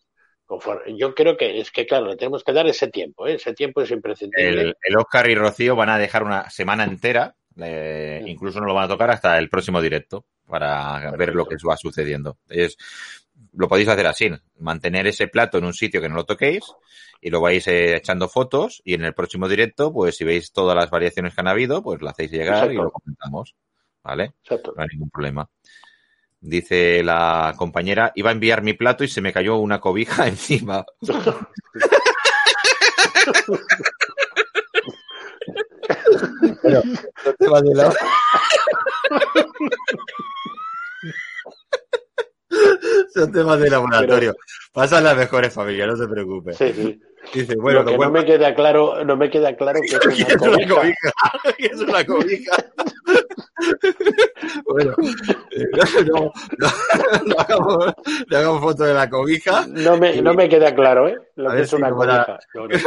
Yo creo que es que, claro, le tenemos que dar ese tiempo, ¿eh? ese tiempo es imprescindible. El, Oscar y Rocío van a dejar una semana entera, incluso no lo van a tocar hasta el próximo directo para ver lo que va sucediendo. Es, lo podéis hacer así, mantener ese plato en un sitio que no lo toquéis y lo vais eh, echando fotos y en el próximo directo, pues si veis todas las variaciones que han habido, pues lo hacéis llegar y lo comentamos. ¿Vale? No hay ningún problema. Dice la compañera, iba a enviar mi plato y se me cayó una cobija encima. Son temas de laboratorio. Pasan las mejores familias, no se preocupe. Sí, sí. Dice, bueno, Lo que no me queda claro, no me queda claro que es una, cobija. es una cobija. bueno, eh, no, no, hagamos, no, hagamos, foto de la cobija. No me, no me queda claro, ¿eh? Lo que es una cobija.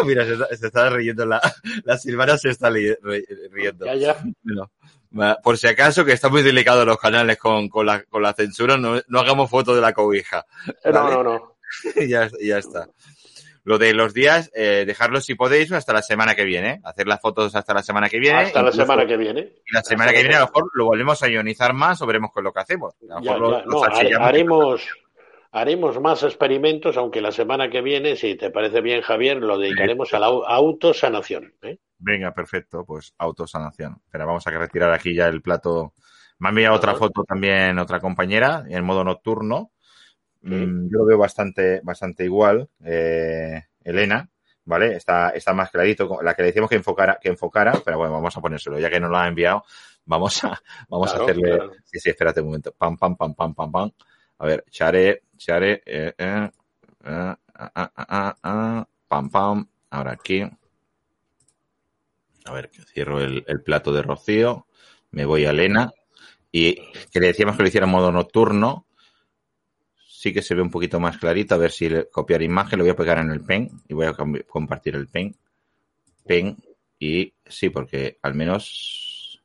Mira, se está, se está, riendo, la, la Silvana se está riendo. Ya, ya. Por si acaso, que está muy delicado los canales con, con, la, con la censura, no, no hagamos foto de la cobija. ¿vale? No, no, no. ya, ya está. Lo de los días, eh, dejarlos si podéis hasta la semana que viene. Hacer las fotos hasta la semana que viene. Hasta la semana que viene. Y la semana que viene a lo mejor lo volvemos a ionizar más o veremos con lo que hacemos. no, haremos, haremos más experimentos, aunque la semana que viene, si te parece bien, Javier, lo dedicaremos a la autosanación. ¿eh? Venga, perfecto, pues autosanación. Pero vamos a retirar aquí ya el plato. Me ha enviado otra foto también otra compañera en modo nocturno Mm, yo lo veo bastante, bastante igual, eh, Elena, ¿vale? Está, está más clarito. La que le decíamos que enfocara, que enfocara, pero bueno, vamos a ponérselo. Ya que nos lo ha enviado, vamos a, vamos a hacerle. Sí, sí, espérate un momento. Pam, pam, pam, pam, pam, pam. A ver, chare, chare, eh, eh, eh ah, ah, ah, pam, pam. Ahora aquí. A ver, cierro el, el plato de Rocío. Me voy a Elena. Y que le decíamos que lo hiciera en modo nocturno sí que se ve un poquito más clarito. A ver si le, copiar imagen, lo voy a pegar en el pen y voy a compartir el pen. Pen y sí, porque al menos...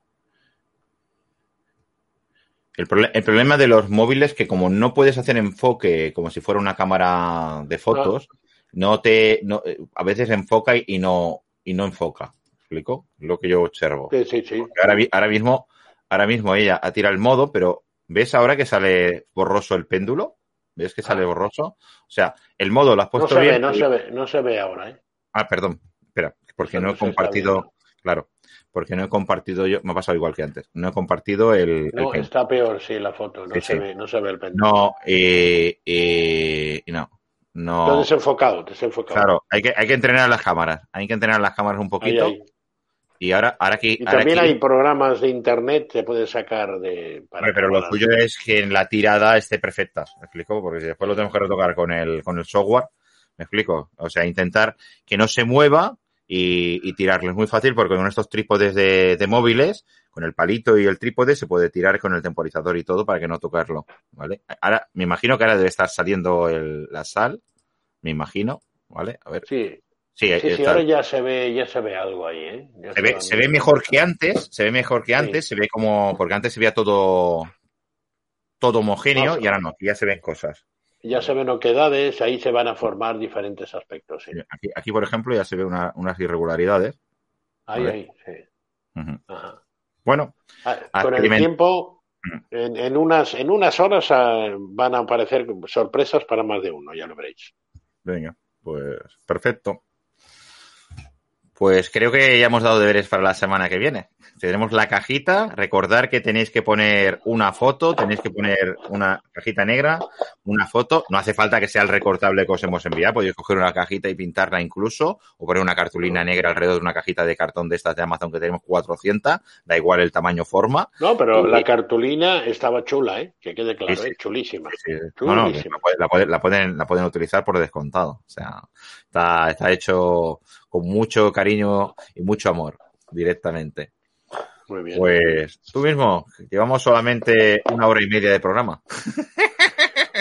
El, problema de los móviles que como no puedes hacer enfoque como si fuera una cámara de fotos, no, te... No, a veces enfoca y no, y no enfoca. explico? Lo que yo observo. Sí, sí, sí. Ahora, ahora mismo ahora mismo ella ha tirado el modo, pero ¿ves ahora que sale borroso el péndulo? ¿Ves que sale ah. borroso? O sea, el modo lo has puesto no se Ve, no se ve, no se ve ahora, ¿eh? Ah, perdón. Espera, porque no, he compartido. Claro, porque no he compartido yo. Me ha pasado igual que antes. No he compartido el. No, está peor, sí, la foto. No, se, Ve, no se ve el pendiente. No, eh, eh, no. No. Está desenfocado, desenfocado. Claro, hay que, hay que entrenar las cámaras. Hay que entrenar las cámaras un poquito. Y ahora, ahora. Y también hay programas de internet que puedes sacar de. pero lo suyo es que en la tirada esté perfecta, ¿me explico? Porque si después lo tenemos que retocar con el, con el software, ¿me explico? O sea, intentar que no se mueva y, y tirarlo. Es muy fácil porque con estos trípodes de, de, móviles, con el palito y el trípode, se puede tirar con el temporizador y todo para que no tocarlo, ¿vale? Ahora, me imagino que ahora debe estar saliendo el, la sal, me imagino, ¿vale? A ver. Sí, Sí, sí, ahora ya se ve, ya se ve algo ahí, ¿eh? se, ve, se ve mejor que antes, se ve mejor que antes, se ve como, porque antes se veía todo, todo homogéneo y ahora no, ya se ven cosas. Ya se ven oquedades, ahí se van a formar diferentes aspectos. Sí. Aquí, aquí, por ejemplo, ya se ve una, unas irregularidades. Ahí, ahí, sí. Bueno, ah, con el tiempo, en, en, unas, en unas horas ah, van a aparecer sorpresas para más de uno, ya lo veréis. Venga. Pues perfecto. Pues creo que ya hemos dado deberes para la semana que viene tenemos la cajita. Recordar que tenéis que poner una foto, tenéis que poner una cajita negra, una foto. No hace falta que sea el recortable que os hemos enviado. Podéis coger una cajita y pintarla incluso, o poner una cartulina negra alrededor de una cajita de cartón de estas de Amazon que tenemos 400. Da igual el tamaño forma. No, pero la cartulina estaba chula, ¿eh? Que quede claro, ¿eh? chulísima. No, no, la, pueden, la pueden utilizar por descontado. O sea, está, está hecho con mucho cariño y mucho amor directamente. Pues tú mismo, llevamos solamente una hora y media de programa.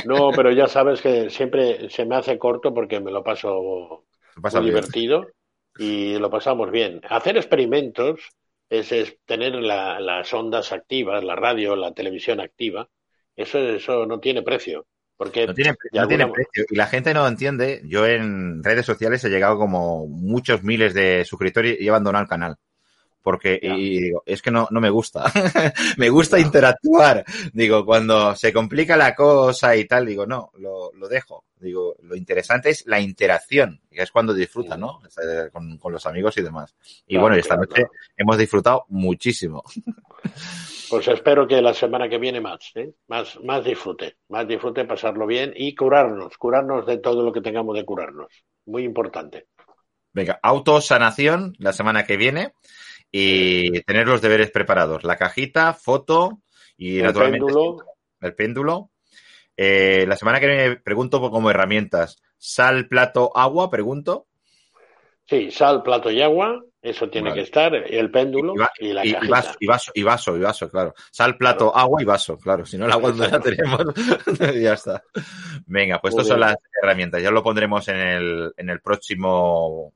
No, pero ya sabes que siempre se me hace corto porque me lo paso muy divertido y lo pasamos bien. Hacer experimentos es, tener las ondas activas, la radio, la televisión activa. Eso, eso no tiene precio. Porque no tiene, precio. Y la gente no entiende. Yo en redes sociales he llegado como muchos miles de suscriptores y he abandonado el canal porque y digo, es que no, no me gusta. me gusta interactuar. Digo, cuando se complica la cosa y tal, digo, no, lo, lo dejo. Digo, lo interesante es la interacción, que es cuando disfruta, ¿no? Con, con, los amigos y demás. Y bueno, esta noche hemos disfrutado muchísimo. Pues espero que la semana que viene más, ¿eh? más, más disfrute, más disfrute, pasarlo bien y curarnos, curarnos de todo lo que tengamos de curarnos. Muy importante. Venga, autosanación la semana que viene y tener los deberes preparados. La cajita, foto y el naturalmente péndulo. el péndulo. Eh, la semana que viene pregunto como herramientas. Sal, plato, agua, pregunto. Sí, sal, plato y agua, eso tiene que estar, el péndulo y, la cajita. Vaso, y, vaso, y vaso, y vaso, claro. Sal, plato, agua y vaso, claro. Si no, el agua no la tenemos, ya está. Venga, pues estas son las herramientas. Ya lo pondremos en el, en el próximo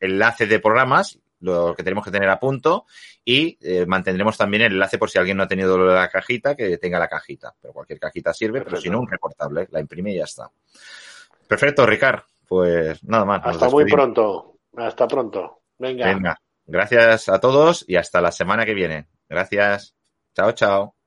enlace de programas lo que tenemos que tener a punto y eh, mantendremos también el enlace por si alguien no ha tenido la cajita, que tenga la cajita. Pero cualquier cajita sirve, pero si no, un reportable. La imprime y ya está. Perfecto, Ricard. Pues nada más. Hasta muy pronto. Hasta pronto. Venga. Venga. Gracias a todos y hasta la semana que viene. Gracias. Chao, chao.